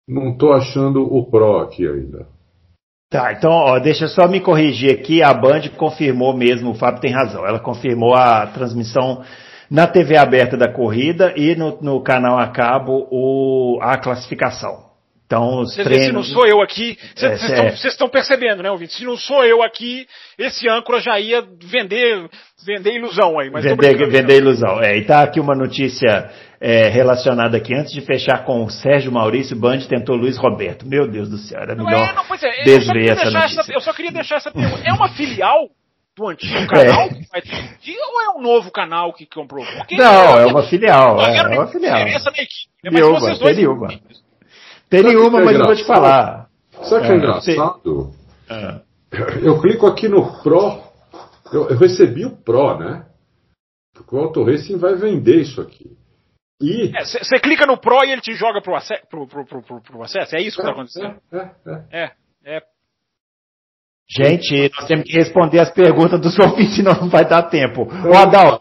não achando o Pro aqui ainda. Tá, então, ó, deixa eu só me corrigir aqui. A Band confirmou mesmo, o Fábio tem razão. Ela confirmou a transmissão na TV aberta da corrida e no, no canal a cabo o, a classificação. Então, os treinos... Se não sou eu aqui, vocês é, estão percebendo, né, ouvinte? Se não sou eu aqui, esse âncora já ia vender, vender ilusão aí. Mas vender, vender ilusão. É, e tá aqui uma notícia é, relacionada aqui. Antes de fechar com o Sérgio Maurício, Band tentou Luiz Roberto. Meu Deus do céu, era melhor não, é, não, pois é, desver essa notícia. Essa, eu só queria deixar essa pergunta. É uma filial do antigo canal é. que vai ou é um novo canal que comprou? Porque não, é uma filial. É, é uma filial. Essa na equipe. Né? Mas vocês dois tem nenhuma, mas eu vou te falar. Sabe o que é, é engraçado? É. Eu clico aqui no Pro. Eu, eu, recebi o Pro, né? Porque o Auto Racing vai vender isso aqui. E. Você é, clica no Pro e ele te joga pro, acesso, pro, pro, pro, pro acesso? É isso que está acontecendo? É, é, é. Gente, nós temos que responder as perguntas dos ouvintes, senão não vai dar tempo. Então, Ô Adal,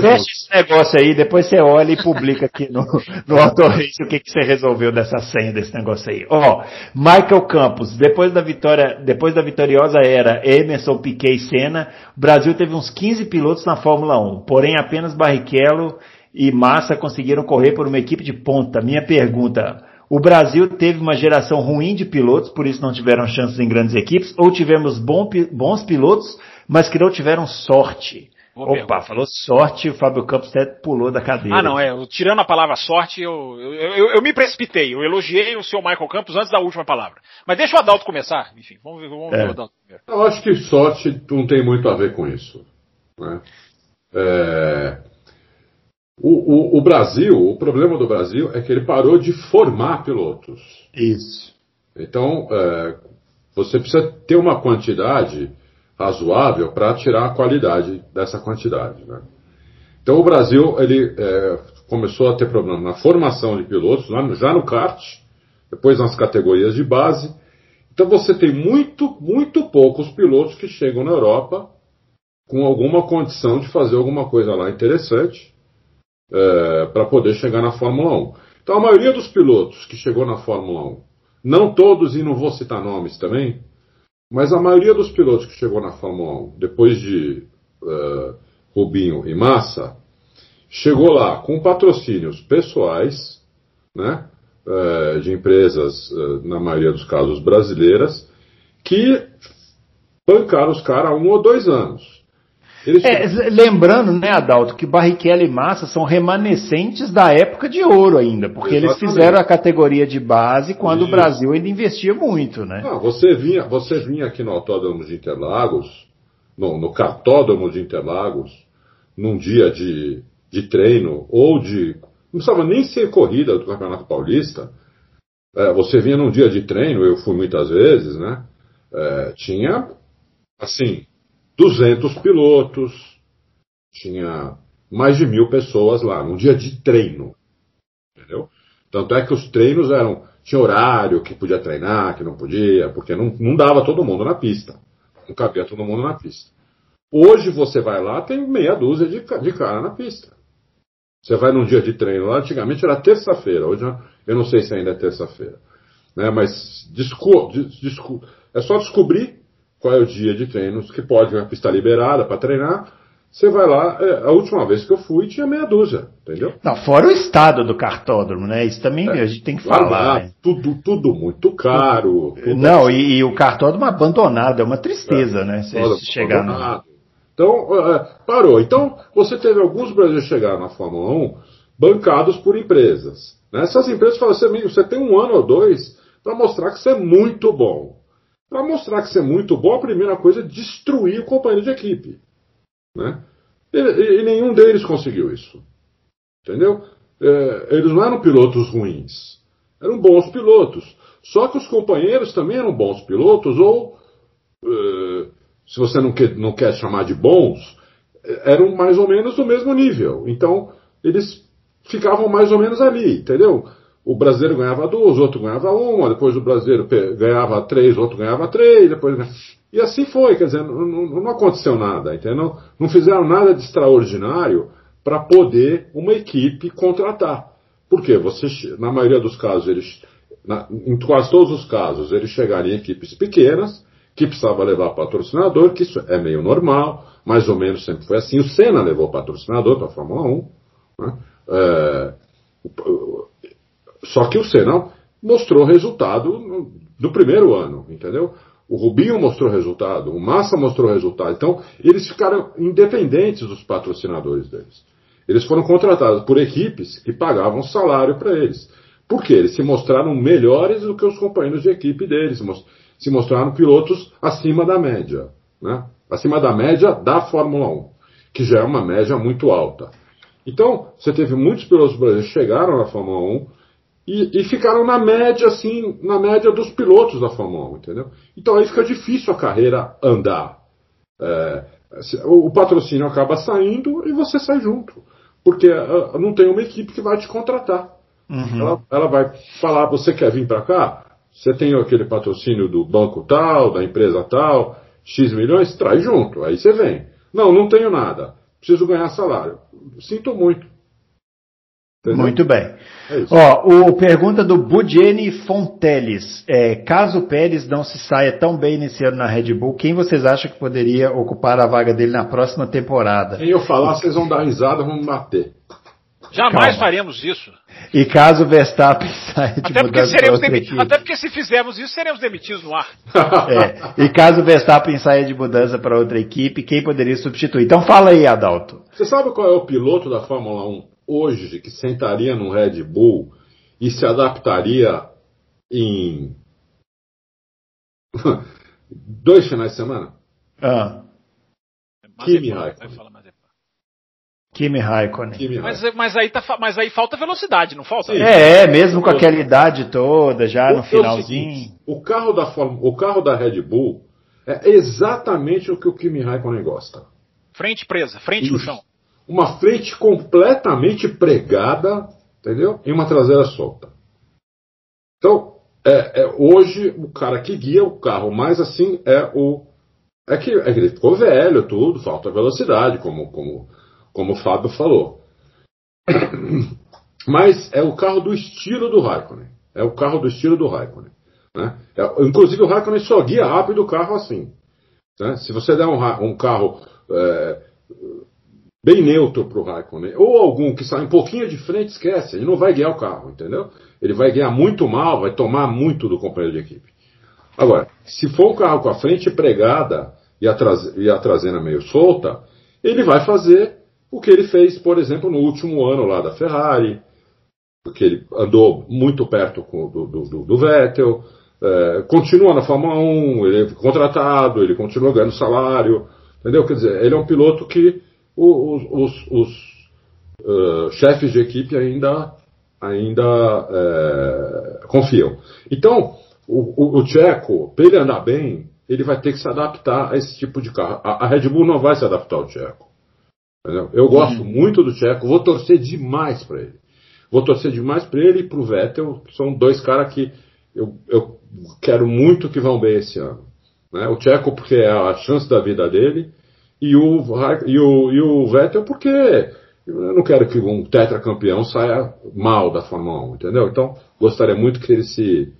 fecha esse negócio aí, depois você olha e publica aqui no, no Autorrace o que, que você resolveu dessa senha desse negócio aí. Ó, Michael Campos, depois da vitória, depois da vitoriosa era Emerson, Piquet e Senna, o Brasil teve uns 15 pilotos na Fórmula 1, porém apenas Barrichello e Massa conseguiram correr por uma equipe de ponta. Minha pergunta, o Brasil teve uma geração ruim de pilotos, por isso não tiveram chances em grandes equipes, ou tivemos bom, bons pilotos, mas que não tiveram sorte. Boa Opa, pergunta. falou sorte, o Fábio Campos até pulou da cadeira. Ah, não, é. Tirando a palavra sorte, eu, eu, eu, eu, me precipitei. Eu elogiei o seu Michael Campos antes da última palavra. Mas deixa o Adalto começar. Enfim, vamos ver, vamos é. ver o Adalto primeiro. Eu acho que sorte não tem muito a ver com isso. Né? É, o, o, o, Brasil, o problema do Brasil é que ele parou de formar pilotos. Isso. Então, é, você precisa ter uma quantidade razoável para tirar a qualidade dessa quantidade. Né? Então, o Brasil ele é, começou a ter problema na formação de pilotos, já no kart, depois nas categorias de base. Então, você tem muito, muito poucos pilotos que chegam na Europa com alguma condição de fazer alguma coisa lá interessante é, para poder chegar na Fórmula 1. Então a maioria dos pilotos que chegou na Fórmula 1, não todos, e não vou citar nomes também, mas a maioria dos pilotos que chegou na Fórmula 1, depois de uh, Rubinho e Massa, chegou lá com patrocínios pessoais, né, uh, de empresas, uh, na maioria dos casos brasileiras, que bancaram os caras um ou dois anos. É, lembrando, né, Adalto, que Barrichello e Massa são remanescentes da época de ouro ainda, porque Exatamente. eles fizeram a categoria de base quando o Brasil ainda investia muito, né? Não, você vinha, você vinha aqui no Autódromo de Interlagos, no, no Cartódromo de Interlagos, num dia de, de treino ou de. Não precisava nem ser corrida do Campeonato Paulista. É, você vinha num dia de treino, eu fui muitas vezes, né? É, tinha, assim, 200 pilotos, tinha mais de mil pessoas lá, num dia de treino. Tanto é que os treinos eram. Tinha horário que podia treinar, que não podia, porque não, não dava todo mundo na pista. Não cabia todo mundo na pista. Hoje você vai lá, tem meia dúzia de, de cara na pista. Você vai num dia de treino lá, antigamente era terça-feira, hoje eu não sei se ainda é terça-feira. Né, mas discu, é só descobrir qual é o dia de treinos que pode, a pista liberada para treinar. Você vai lá, é, a última vez que eu fui tinha meia dúzia, entendeu? Não, fora o estado do cartódromo, né? Isso também é, a gente tem que falar. Lá, né? tudo, tudo muito caro. Tudo não, assim. e, e, o cartódromo abandonado, é uma tristeza, é, né? Se chegar no... Então, uh, parou. Então, você teve alguns brasileiros chegar na Fórmula 1 bancados por empresas. Né? Essas empresas falam assim, você tem um ano ou dois para mostrar que você é muito bom. Para mostrar que você é muito bom, a primeira coisa é destruir o companheiro de equipe. Né? E, e, e nenhum deles conseguiu isso. Entendeu? É, eles não eram pilotos ruins. Eram bons pilotos. Só que os companheiros também eram bons pilotos, ou, é, se você não quer, não quer chamar de bons, eram mais ou menos do mesmo nível. Então, eles ficavam mais ou menos ali, entendeu? O brasileiro ganhava duas, outro ganhava uma, depois o brasileiro ganhava três, outro ganhava três, depois. E assim foi, quer dizer, não, não, não aconteceu nada, entendeu? Não fizeram nada de extraordinário para poder uma equipe contratar. Por quê? Você, na maioria dos casos, eles, na, em quase todos os casos, eles chegaram em equipes pequenas, que precisava levar patrocinador, que isso é meio normal, mais ou menos sempre foi assim. O Senna levou patrocinador para a Fórmula 1. Né? É, só que o Senna mostrou resultado no, no primeiro ano, entendeu? O Rubinho mostrou resultado, o Massa mostrou resultado. Então, eles ficaram independentes dos patrocinadores deles. Eles foram contratados por equipes que pagavam salário para eles. Por quê? Eles se mostraram melhores do que os companheiros de equipe deles. Se mostraram pilotos acima da média. Né? Acima da média da Fórmula 1, que já é uma média muito alta. Então, você teve muitos pilotos brasileiros que chegaram na Fórmula 1 e, e, ficaram na média, assim, na média dos pilotos da Fórmula 1, entendeu? Então aí fica difícil a carreira andar. É, o, patrocínio acaba saindo e você sai junto. Porque uh, não tem uma equipe que vai te contratar. Uhum. Ela, ela, vai falar, você quer vir para cá? Você tem aquele patrocínio do banco tal, da empresa tal, X milhões, traz junto, aí você vem. Não, não tenho nada. Preciso ganhar salário. Sinto muito. Entendeu? Muito bem. É Ó, o pergunta do Budiene Fonteles. É, caso o Pérez não se saia tão bem nesse ano na Red Bull, quem vocês acham que poderia ocupar a vaga dele na próxima temporada? Quem eu falar, vocês vão dar risada, vão me bater. Jamais Calma. faremos isso. E caso o Verstappen saia de até porque, seremos até porque se fizermos isso, seremos demitidos no ar. é. E caso o Verstappen saia de mudança para outra equipe, quem poderia substituir? Então fala aí, Adalto. Você sabe qual é o piloto da Fórmula 1 hoje que sentaria no Red Bull e se adaptaria em dois finais de semana? Ah. Kimi Raikkonen. Kimi Raikkonen. Kimi Mas, mas, aí tá, mas aí falta velocidade, não falta? É, mesmo com aquela idade toda, já o, no finalzinho. É o, seguinte, o, carro da o carro da Red Bull é exatamente o que o Kimi Raikkonen gosta. Frente presa, frente Isso. no chão uma frente completamente pregada, entendeu? E uma traseira solta. Então, é, é, hoje o cara que guia o carro mais assim é o. É que, é que ele ficou velho, tudo, falta velocidade, como, como, como o Fábio falou. Mas é o carro do estilo do Raikkonen. É o carro do estilo do Raikkonen. Né? É, inclusive o Raikkonen só guia rápido o carro assim. Né? Se você der um, um carro é, bem neutro para o Raikkonen. Ou algum que sai um pouquinho de frente, esquece, ele não vai guiar o carro, entendeu? Ele vai guiar muito mal, vai tomar muito do companheiro de equipe. Agora, se for um carro com a frente pregada e a, e a traseira meio solta, ele vai fazer o que ele fez, por exemplo, no último ano lá da Ferrari, porque ele andou muito perto do, do, do Vettel, é, continua na Fórmula 1, ele é contratado, ele continua ganhando salário, entendeu? Quer dizer, ele é um piloto que os, os, os uh, chefes de equipe ainda, ainda uh, confiam. Então, o, o, o Tcheco, para ele andar bem, ele vai ter que se adaptar a esse tipo de carro. A, a Red Bull não vai se adaptar ao Tcheco. Entendeu? Eu gosto uhum. muito do Tcheco, vou torcer demais para ele. Vou torcer demais para ele e para o Vettel. São dois caras que eu, eu quero muito que vão bem esse ano. Né? O Tcheco porque é a chance da vida dele e o, e o, e o Vettel porque eu não quero que um tetracampeão saia mal da Fórmula 1, entendeu? Então gostaria muito que ele se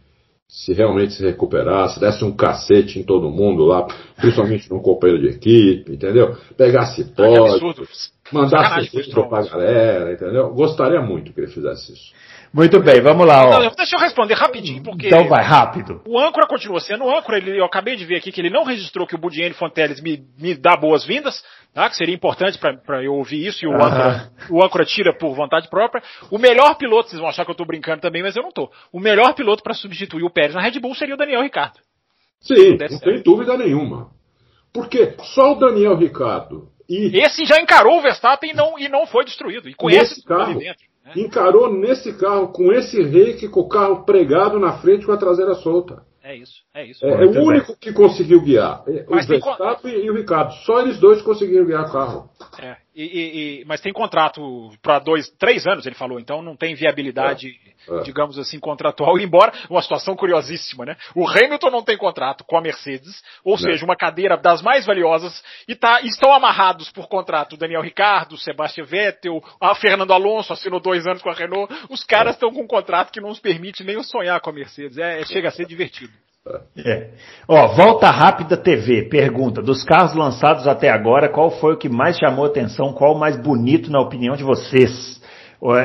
se realmente se recuperasse, desse um cacete em todo mundo lá, principalmente no companheiro de equipe, entendeu? Pegasse pódio, mandasse isso pra galera, entendeu? Gostaria muito que ele fizesse isso. Muito bem, vamos lá. Ó. Não, deixa eu responder rapidinho, porque. Então vai, rápido. O âncora continua sendo o âncora. Ele, eu acabei de ver aqui que ele não registrou que o Budiene Fonteles me, me dá boas-vindas, tá? que seria importante para eu ouvir isso, e o, âncora, o âncora tira por vontade própria. O melhor piloto, vocês vão achar que eu tô brincando também, mas eu não tô. O melhor piloto para substituir o Pérez na Red Bull seria o Daniel Ricardo. Sim, não, não tem dúvida nenhuma. Porque só o Daniel Ricardo e. Esse já encarou o Verstappen e não, e não foi destruído. E conhece esse carro. dentro encarou nesse carro, com esse reiki, com o carro pregado na frente com a traseira solta. É isso, é isso. É, é o único que conseguiu guiar. É, o Verstappen e o Ricardo. Só eles dois conseguiram guiar o carro. É, e, e, mas tem contrato para dois, três anos, ele falou, então não tem viabilidade, é, é. digamos assim, contratual. Embora, uma situação curiosíssima, né? O Hamilton não tem contrato com a Mercedes, ou seja, uma cadeira das mais valiosas, e tá, estão amarrados por contrato Daniel Ricardo, Sebastian Vettel, a Fernando Alonso assinou dois anos com a Renault. Os caras estão com um contrato que não os permite nem sonhar com a Mercedes. É, chega a ser divertido. É. Ó, Volta Rápida TV pergunta: dos carros lançados até agora, qual foi o que mais chamou atenção? Qual o mais bonito na opinião de vocês?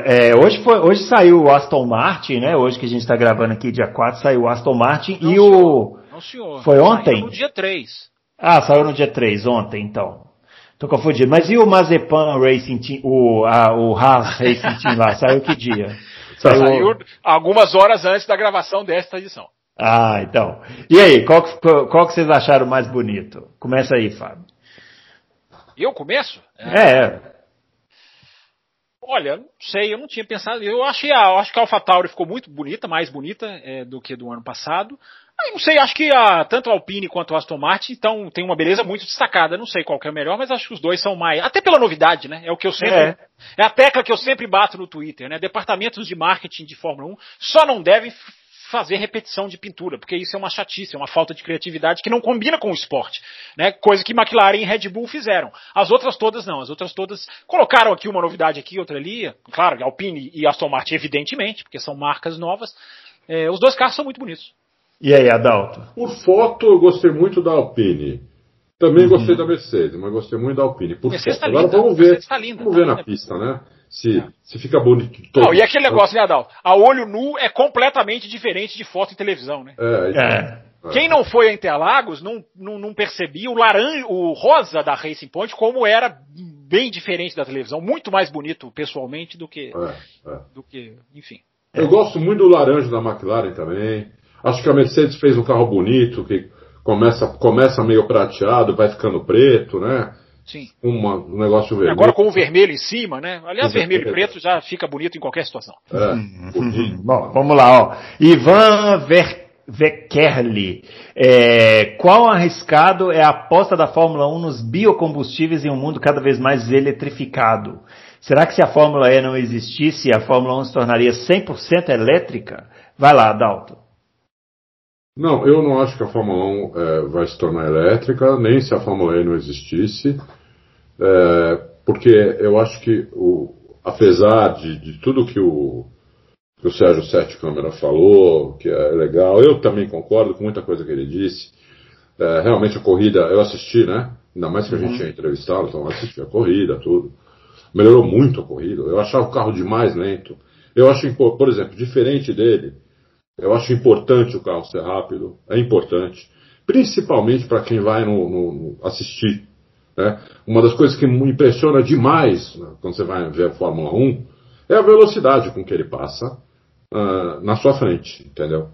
É, hoje, foi, hoje saiu o Aston Martin, né? Hoje que a gente está gravando aqui, dia 4, saiu o Aston Martin não, e senhor. o. Não, senhor. Foi ontem? Saiu no dia 3. Ah, saiu no dia 3, ontem então. Tô confundido. Mas e o Mazepan Racing Team, o, a, o Haas Racing Team lá? Saiu que dia? Saiu... saiu algumas horas antes da gravação desta edição. Ah, então. E aí, qual, qual que vocês acharam mais bonito? Começa aí, Fábio. Eu começo? É. é. Olha, não sei, eu não tinha pensado. Eu achei a, acho que a AlphaTauri ficou muito bonita, mais bonita é, do que do ano passado. Aí, não sei, acho que a, tanto a Alpine quanto a Aston Martin então, tem uma beleza muito destacada. Não sei qual que é o melhor, mas acho que os dois são mais. Até pela novidade, né? É o que eu sempre. É, é a tecla que eu sempre bato no Twitter, né? Departamentos de marketing de Fórmula 1 só não devem fazer repetição de pintura, porque isso é uma chatice, é uma falta de criatividade que não combina com o esporte, né? Coisa que McLaren e Red Bull fizeram. As outras todas não, as outras todas colocaram aqui uma novidade aqui, outra ali, claro, Alpine e Aston Martin evidentemente, porque são marcas novas. É, os dois carros são muito bonitos. E aí, Adalto? Por foto, eu gostei muito da Alpine. Também uhum. gostei da Mercedes, mas gostei muito da Alpine. Por foto. Tá Agora vamos ver, tá linda, vamos tá ver na pista, né? Se, é. se fica bonito. Todo. Não, e aquele negócio, né, Adal? A olho nu é completamente diferente de foto em televisão, né? É, então, é. Quem não foi a Interlagos não, não, não percebia o laranja, o rosa da Racing Point como era bem diferente da televisão, muito mais bonito pessoalmente do que, é, é. do que, enfim. Eu gosto muito do laranja da McLaren também. Acho que a Mercedes fez um carro bonito que começa, começa meio prateado, vai ficando preto, né? Sim. Uma, um negócio vermelho. Agora com o vermelho em cima, né? Aliás, vermelho e preto já fica bonito em qualquer situação. É. Uhum. Bom, vamos lá, ó. Ivan Ver... Vekerli. É, qual arriscado é a aposta da Fórmula 1 nos biocombustíveis em um mundo cada vez mais eletrificado? Será que se a Fórmula E não existisse, a Fórmula 1 se tornaria 100% elétrica? Vai lá, Dalton. Não, eu não acho que a Fórmula 1 é, vai se tornar elétrica, nem se a Fórmula E não existisse, é, porque eu acho que, o, apesar de, de tudo que o, que o Sérgio Sete Câmara falou, que é legal, eu também concordo com muita coisa que ele disse. É, realmente a corrida, eu assisti, né? Ainda mais que a gente uhum. tinha entrevistado, então eu assisti a corrida, tudo. Melhorou muito a corrida. Eu achava o carro demais lento. Eu acho, por exemplo, diferente dele, eu acho importante o carro ser rápido, é importante, principalmente para quem vai no, no, no assistir. Né? Uma das coisas que me impressiona demais né, quando você vai ver a Fórmula 1 é a velocidade com que ele passa uh, na sua frente, entendeu?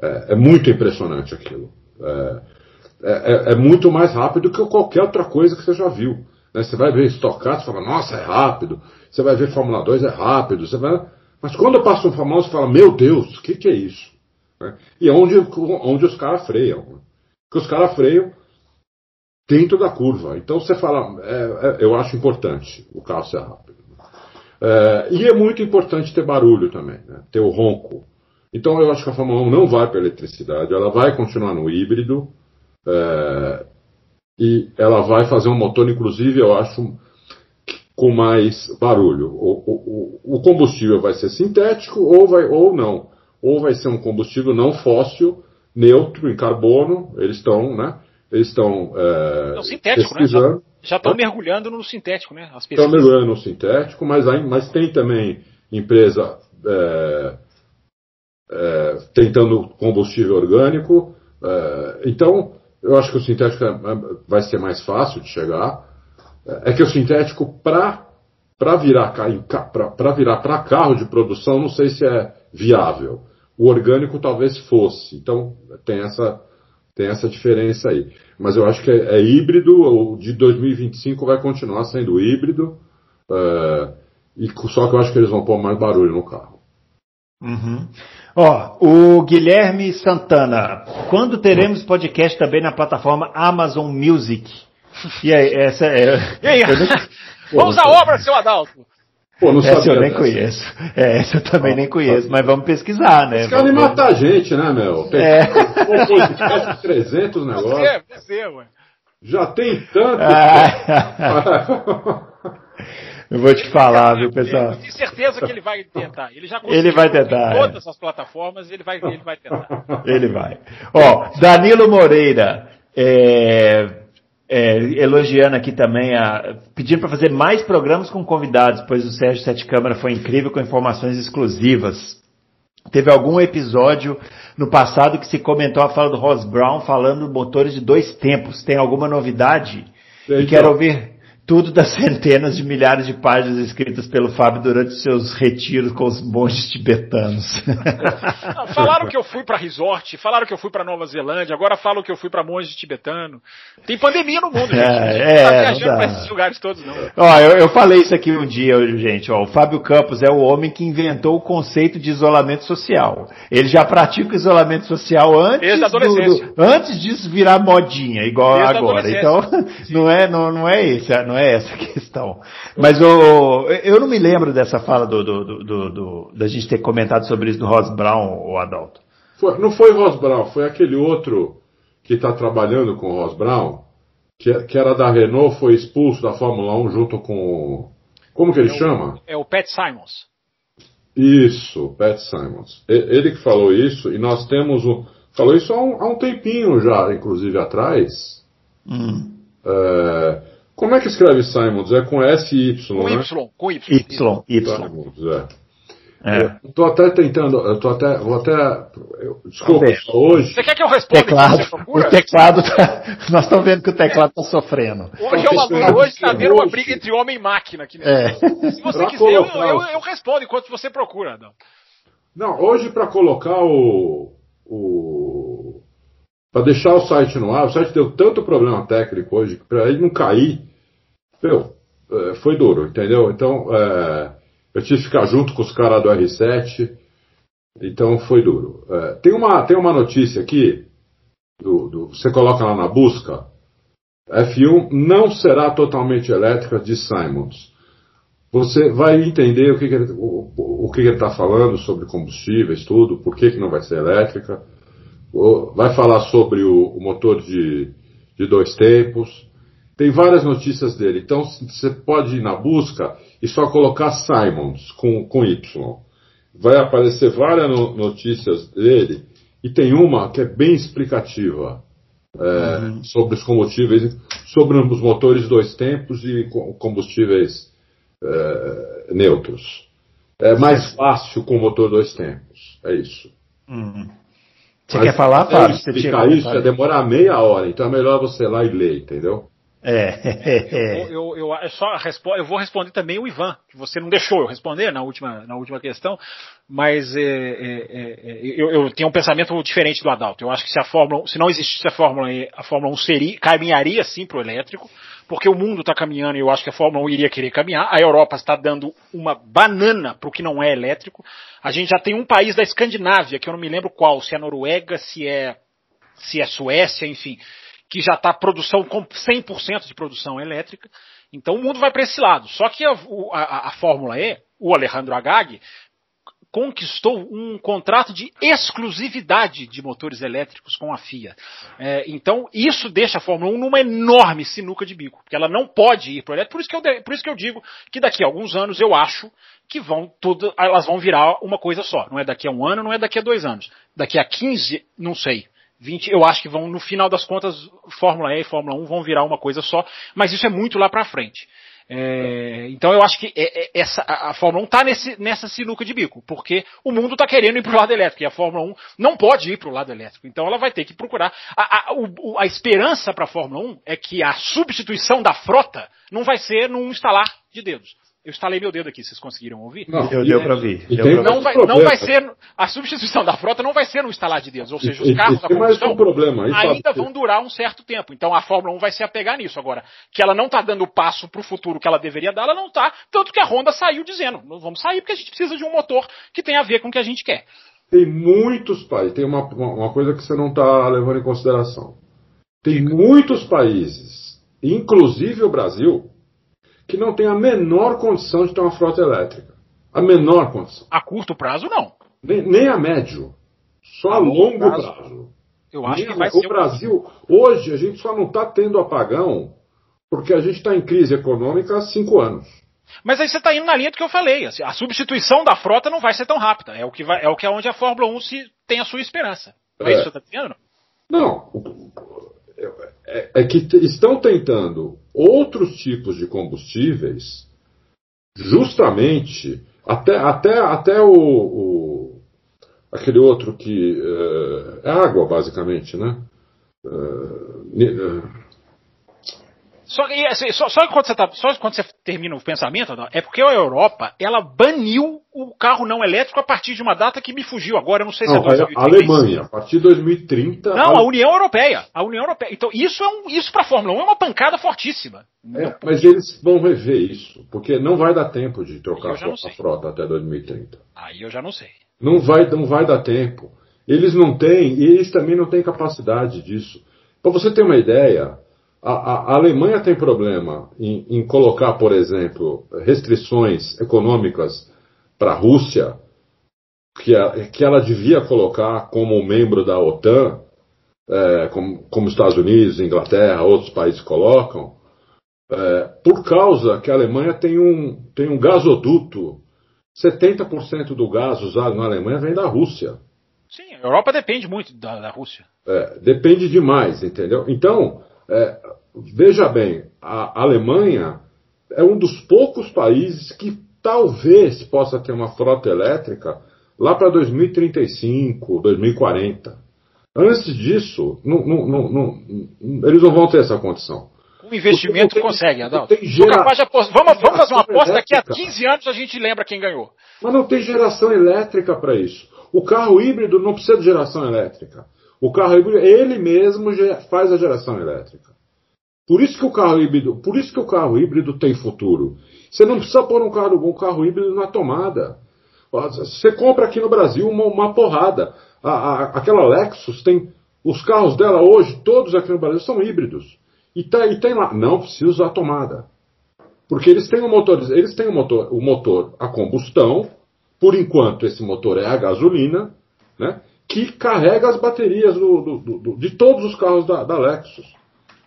É, é muito impressionante aquilo. É, é, é, é, muito mais rápido que qualquer outra coisa que você já viu. Né? Você vai ver Stock Car, você fala, nossa, é rápido. Você vai ver Fórmula 2, é rápido. Você vai mas quando passa um famoso, fala, meu Deus, o que, que é isso? Né? E é onde, onde os caras freiam. Né? Porque os caras freiam dentro da curva. Então você fala, é, é, eu acho importante o carro ser rápido. É, e é muito importante ter barulho também, né? ter o ronco. Então eu acho que a Fórmula 1 não vai para eletricidade, ela vai continuar no híbrido é, e ela vai fazer um motor, inclusive, eu acho, com mais barulho. O, o, o combustível vai ser sintético ou, vai, ou não. Ou vai ser um combustível não fóssil, neutro, em carbono. Eles estão, né? Eles estão é, é sintético, pesquisando. Né? Já estão mergulhando no sintético, né? Estão mergulhando no sintético, mas, mas tem também empresa é, é, tentando combustível orgânico. É, então, eu acho que o sintético é, vai ser mais fácil de chegar. É que o sintético, para virar para virar para carro de produção, não sei se é viável. O orgânico talvez fosse. Então, tem essa, tem essa diferença aí. Mas eu acho que é, é híbrido, o de 2025 vai continuar sendo híbrido. É, e só que eu acho que eles vão pôr mais barulho no carro. Uhum. Ó, o Guilherme Santana, quando teremos podcast também na plataforma Amazon Music? E aí, essa é. E aí? Vamos à obra, seu Adalto! Pô, não essa eu nem dessa. conheço. É, essa eu também ah, nem conheço, mas vamos pesquisar, né? Os caras matar a gente, né, meu? Tem é. um podcast de 300 negócios. Você, você, ué. Já tem tanto. Ah. Eu vou te falar, viu, pessoal? Eu tenho certeza que ele vai tentar. Ele já conseguiu ele vai tentar, em todas é. as plataformas, ele vai, ele vai tentar. Ele vai. Ó, Danilo Moreira, é, é, elogiando aqui também, a, pedindo para fazer mais programas com convidados, pois o Sérgio Sete Câmara foi incrível com informações exclusivas. Teve algum episódio no passado que se comentou a fala do Ross Brown falando motores de dois tempos. Tem alguma novidade? E quero ouvir tudo das centenas de milhares de páginas escritas pelo Fábio durante seus retiros com os monges tibetanos. Não, falaram que eu fui para resort, falaram que eu fui para Nova Zelândia, agora falam que eu fui para monge tibetano. Tem pandemia no mundo, gente. É, não tá viajando para esses lugares todos, não. Ó, eu, eu, falei isso aqui um dia, gente. Ó, o Fábio Campos é o homem que inventou o conceito de isolamento social. Ele já pratica o isolamento social antes, do, do, antes disso virar modinha, igual agora. Então, não é, não, não é esse, não é essa a questão. Mas o, eu não me lembro dessa fala do, do, do, do, da gente ter comentado sobre isso do Ross Brown, o Adalto. Foi, não foi Ross Brown, foi aquele outro que está trabalhando com o Ross Brown, que, que, era da Renault, foi expulso da Fórmula 1 junto com. Como que ele é o, chama? É o Pat Simons. Isso, Pat Simons. Ele que falou isso, e nós temos um. Falou isso há um, há um tempinho já, inclusive atrás. Hum. É, como é que escreve Simons? É com S e Y, com né? Y, com Y. Y, Y. Simons, é. É. Tô até tentando, eu tô até, vou até, eu, desculpa, hoje. Você quer que eu responda? Teclado, o teclado tá, nós estamos vendo que o teclado tá sofrendo. Hoje é uma, hoje tá vendo uma briga entre homem e máquina aqui. É. Se você pra quiser, eu, eu, eu, respondo enquanto você procura, Adão. Não, hoje para colocar o, o para deixar o site no ar, o site deu tanto problema técnico hoje que para ele não cair, meu, é, foi duro, entendeu? Então, é, eu tive que ficar junto com os caras do R7, então foi duro. É, tem, uma, tem uma notícia aqui, do, do, você coloca lá na busca, F1 não será totalmente elétrica de Simons. Você vai entender o que, que ele o, o que está falando sobre combustíveis, tudo, por que, que não vai ser elétrica. Vai falar sobre o, o motor de, de dois tempos. Tem várias notícias dele. Então você pode ir na busca e só colocar Simons com, com Y. Vai aparecer várias no, notícias dele e tem uma que é bem explicativa é, uhum. sobre os combustíveis, sobre os motores dois tempos e combustíveis é, neutros. É mais fácil com motor dois tempos. É isso. Uhum. Você Mas, quer falar, Fábio? Explicar isso ia demorar meia hora, então é melhor você ir lá e ler, entendeu? É. eu, eu, eu, só eu vou responder também o Ivan, que você não deixou eu responder na última, na última questão, mas é, é, é, eu, eu, tenho um pensamento diferente do Adalto. Eu acho que se a Fórmula, se não existisse a Fórmula E, a Fórmula 1 seria, caminharia sim para o elétrico, porque o mundo está caminhando e eu acho que a Fórmula 1 iria querer caminhar. A Europa está dando uma banana para o que não é elétrico. A gente já tem um país da Escandinávia, que eu não me lembro qual, se é Noruega, se é se é Suécia, enfim, que já está produção com 100% de produção elétrica. Então o mundo vai para esse lado. Só que a, a, a, Fórmula E, o Alejandro Agag, conquistou um contrato de exclusividade de motores elétricos com a FIA. É, então, isso deixa a Fórmula 1 numa enorme sinuca de bico, porque ela não pode ir para o elétrico. Por isso, que eu, por isso que eu digo que daqui a alguns anos eu acho que vão tudo, elas vão virar uma coisa só. Não é daqui a um ano, não é daqui a dois anos. Daqui a 15, não sei. 20, eu acho que vão, no final das contas, Fórmula E e Fórmula 1 vão virar uma coisa só, mas isso é muito lá para frente. É, então eu acho que é, é, essa, a Fórmula 1 está nessa sinuca de bico, porque o mundo está querendo ir para o lado elétrico e a Fórmula 1 não pode ir para o lado elétrico. Então ela vai ter que procurar. A, a, o, a esperança para a Fórmula 1 é que a substituição da frota não vai ser num instalar de dedos. Eu instalei meu dedo aqui, vocês conseguiram ouvir? Não, eu deu para ouvir. Não vai, não vai ser, a substituição da frota não vai ser no instalar de dedos, ou seja, os carros da combustão um problema aí, ainda vão durar um certo tempo. Então a Fórmula 1 vai se apegar nisso. Agora, que ela não está dando o passo para o futuro que ela deveria dar, ela não está. Tanto que a Honda saiu dizendo, vamos sair porque a gente precisa de um motor que tenha a ver com o que a gente quer. Tem muitos países, tem uma, uma coisa que você não está levando em consideração. Tem muitos países, inclusive o Brasil, que não tem a menor condição de ter uma frota elétrica. A menor condição. A curto prazo, não. Nem, nem a médio. Só a, a longo prazo. prazo. Eu acho nem que vai o ser. O Brasil, um... hoje, a gente só não está tendo apagão porque a gente está em crise econômica há cinco anos. Mas aí você está indo na linha do que eu falei. Assim, a substituição da frota não vai ser tão rápida. É o que, vai, é o que é onde a Fórmula 1 se, tem a sua esperança. Não é, é isso que você está dizendo? Não. É, é que estão tentando outros tipos de combustíveis, justamente até, até, até o, o aquele outro que é, é água basicamente, né? É, só, assim, só, só, quando você tá, só quando você termina o pensamento, é porque a Europa ela baniu o carro não elétrico a partir de uma data que me fugiu agora, eu não sei se não, é 2030. A Alemanha, a partir de 2030. Não, a... a União Europeia. A União Europeia. Então, isso é um, isso para a Fórmula 1 é uma pancada fortíssima. É, mas eles vão rever isso, porque não vai dar tempo de trocar a frota até 2030. Aí eu já não sei. Não vai, não vai dar tempo. Eles não têm, e eles também não têm capacidade disso. Para você ter uma ideia, a, a, Alemanha tem problema em, em, colocar, por exemplo, restrições econômicas para a Rússia, que, a, que, ela devia colocar como membro da OTAN, é, como, como Estados Unidos, Inglaterra, outros países colocam, é, por causa que a Alemanha tem um, tem um gasoduto. 70% do gás usado na Alemanha vem da Rússia. Sim, a Europa depende muito da, da Rússia. É, depende demais, entendeu? Então, é, veja bem, a Alemanha é um dos poucos países que talvez possa ter uma frota elétrica lá para 2035, 2040. Antes disso, não, não, não, eles não vão ter essa condição. Com investimento tem, consegue, Adalto. Gera... Vamos, vamos fazer uma aposta daqui a 15 anos a gente lembra quem ganhou. Mas não tem geração elétrica para isso. O carro híbrido não precisa de geração elétrica. O carro híbrido, ele mesmo faz a geração elétrica. Por isso que o carro híbrido, por isso que o carro híbrido tem futuro. Você não precisa pôr um carro, um carro híbrido na tomada. Você compra aqui no Brasil uma, uma porrada. A, a, aquela Lexus tem. Os carros dela hoje, todos aqui no Brasil, são híbridos. E, tá, e tem lá. Não precisa usar tomada. Porque eles têm um motor, eles têm um motor, o motor a combustão. Por enquanto, esse motor é a gasolina. Né? que carrega as baterias do, do, do, de todos os carros da, da Lexus.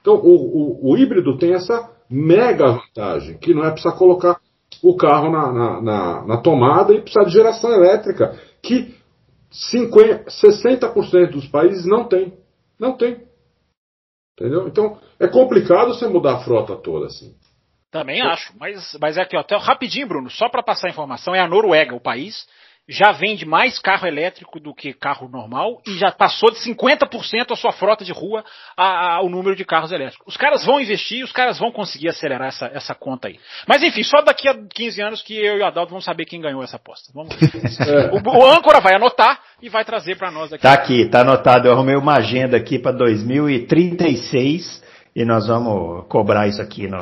Então, o, o, o, híbrido tem essa mega vantagem, que não é precisar colocar o carro na, na, na, na tomada e precisar de geração elétrica, que 50, 60% dos países não tem. Não tem. Entendeu? Então, é complicado você mudar a frota toda assim. Também acho, mas, mas é aqui, ó, até, rapidinho, Bruno, só para passar a informação, é a Noruega o país já vende mais carro elétrico do que carro normal e já passou de 50% a sua frota de rua ao número de carros elétricos. Os caras vão investir, os caras vão conseguir acelerar essa, essa conta aí. Mas enfim, só daqui a 15 anos que eu e o Adalto vamos saber quem ganhou essa aposta. Vamos o, o âncora vai anotar e vai trazer para nós aqui. Tá aqui, tá anotado. Eu arrumei uma agenda aqui para 2036 e nós vamos cobrar isso aqui no,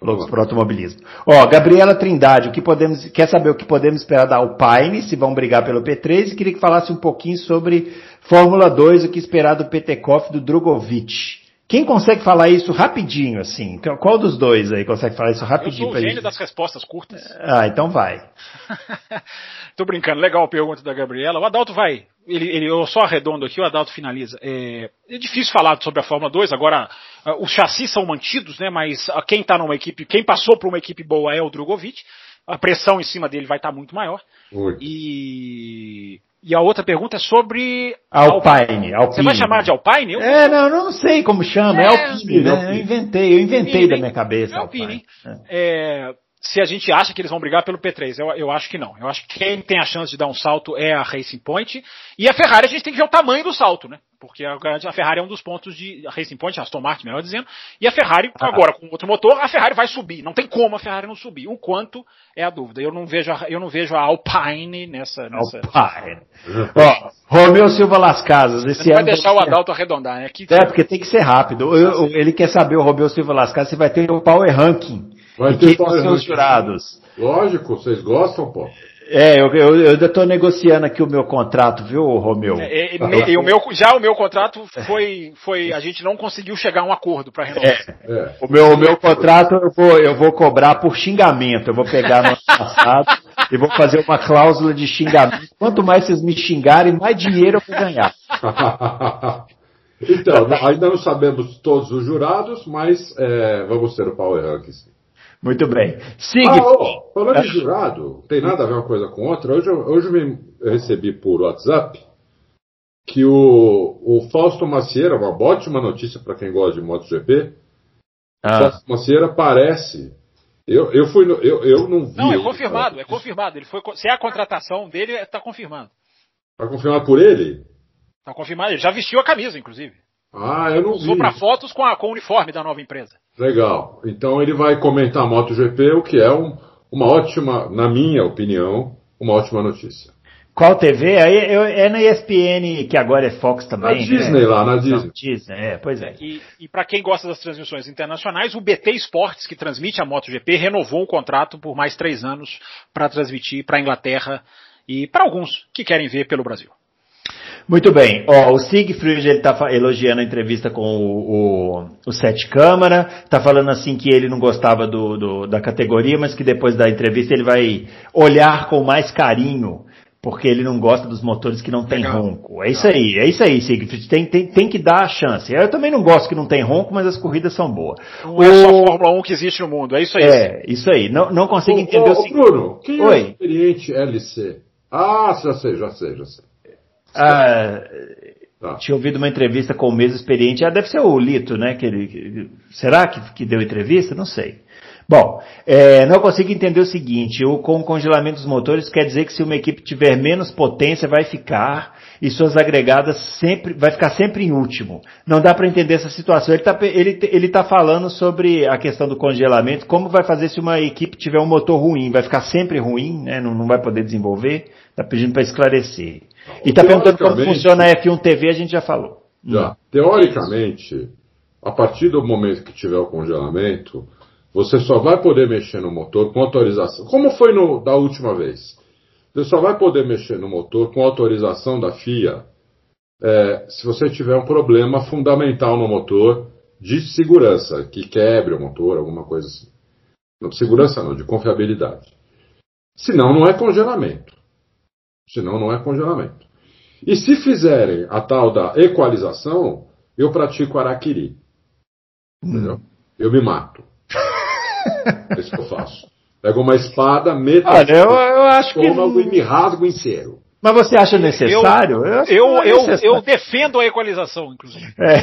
Loucos para automobilismo. Ó, Gabriela Trindade, o que podemos, quer saber o que podemos esperar da Alpine, se vão brigar pelo P3, e queria que falasse um pouquinho sobre Fórmula 2, o que esperar do Petekoff do Drogovic. Quem consegue falar isso rapidinho, assim? Qual dos dois aí consegue falar isso rapidinho? Eu sou o gênio das respostas curtas. Ah, então vai. Tô brincando, legal a pergunta da Gabriela. O Adalto vai. Ele, ele, eu só arredondo aqui, o Adalto finaliza. É, é difícil falar sobre a Fórmula 2, agora uh, os chassis são mantidos, né? Mas uh, quem tá numa equipe, quem passou por uma equipe boa é o Drogovic. A pressão em cima dele vai estar tá muito maior. Muito. E e a outra pergunta é sobre. Alpine. Alpine. Você vai chamar de Alpine? Eu é, não, não sei como chama. É, é Alpine, né? Alpine. Eu inventei, eu inventei Alpine, da minha cabeça. É Alpine. Alpine. É. É, se a gente acha que eles vão brigar pelo P3. Eu, eu acho que não. Eu acho que quem tem a chance de dar um salto é a Racing Point. E a Ferrari a gente tem que ver o tamanho do salto, né? Porque a, Ferrari é um dos pontos de. A Racing Point, a Aston Martin, melhor dizendo. E a Ferrari, ah. agora com outro motor, a Ferrari vai subir. Não tem como a Ferrari não subir. O quanto é a dúvida. Eu não vejo a, eu não vejo a Alpine nessa. nessa... Alpine. Ó, Romeu Silva Las Casas. Esse Você ano vai deixar o Adalto arredondar, né? Que... É, porque tem que ser rápido. Eu, eu, ele quer saber, o Romeu Silva Las Casas, se vai ter o Power Ranking. Vai ter quem são os jurados. Lógico, vocês gostam, pô. É, eu, eu, eu ainda estou negociando aqui o meu contrato, viu, Romeu? É, e, e, o meu, já o meu contrato foi, foi, a gente não conseguiu chegar a um acordo para renovar. É, é. O meu, o meu contrato eu vou, eu vou cobrar por xingamento. Eu vou pegar no passado e vou fazer uma cláusula de xingamento. Quanto mais vocês me xingarem, mais dinheiro eu vou ganhar. então, ainda não sabemos todos os jurados, mas é, vamos ter o Power Rankings. Muito bem. Siga. Ah, oh, falando de jurado, tem nada a ver uma coisa com outra. Hoje, hoje eu recebi por WhatsApp que o, o Fausto Macieira, uma ótima notícia para quem gosta de MotoGP, ah. o Fausto Macieira parece. Eu, eu, fui no, eu, eu não vi. Não, é confirmado, é confirmado. Ele foi, se é a contratação dele, está confirmado. Está confirmado por ele? Está confirmado, ele já vestiu a camisa, inclusive. Ah, eu não vi. Para fotos com, a, com o uniforme da nova empresa. Legal. Então ele vai comentar a MotoGP, o que é um, uma ótima, na minha opinião, uma ótima notícia. Qual TV? É, é na ESPN, que agora é Fox também. Na né? Disney né? lá, na Disney. Disney, é, pois é. E, e para quem gosta das transmissões internacionais, o BT Esportes, que transmite a MotoGP, renovou o contrato por mais três anos para transmitir para a Inglaterra e para alguns que querem ver pelo Brasil. Muito bem. Ó, o Siegfried ele está elogiando a entrevista com o, o, o Sete Câmara, está falando assim que ele não gostava do, do, da categoria, mas que depois da entrevista ele vai olhar com mais carinho, porque ele não gosta dos motores que não tem Legal. ronco. É isso aí, é isso aí, Siegfried. Tem, tem, tem que dar a chance. Eu também não gosto que não tem ronco, mas as corridas são boas. Não o... é só a Fórmula 1 que existe no mundo, é isso aí. É, isso aí. Não, não consigo entender o seguinte. Bruno, quem é Oi? o experiente LC? Ah, já sei, já sei, já sei. Ah, tá. Tinha ouvido uma entrevista com o mesmo experiente. Ah, deve ser o Lito, né? Que ele, será que, que deu entrevista? Não sei. Bom, é, não consigo entender o seguinte: o, com o congelamento dos motores quer dizer que se uma equipe tiver menos potência, vai ficar e suas agregadas sempre vai ficar sempre em último. Não dá para entender essa situação. Ele está ele, ele tá falando sobre a questão do congelamento, como vai fazer se uma equipe tiver um motor ruim, vai ficar sempre ruim, né? não, não vai poder desenvolver. Está pedindo para esclarecer. E está perguntando como funciona a F1 TV, a gente já falou. Já. Teoricamente, a partir do momento que tiver o congelamento, você só vai poder mexer no motor com autorização. Como foi no, da última vez? Você só vai poder mexer no motor com autorização da FIA é, se você tiver um problema fundamental no motor de segurança, que quebre o motor, alguma coisa assim. Não de segurança não, de confiabilidade. Senão não é congelamento. Senão não é congelamento. E se fizerem a tal da equalização, eu pratico araquiri. Entendeu? Eu me mato. é isso que eu faço. Pego uma espada, meto Olha, eu, eu acho que... e me rasgo inteiro. Mas você acha necessário? Eu, eu, é eu, eu, defendo a equalização, inclusive. É.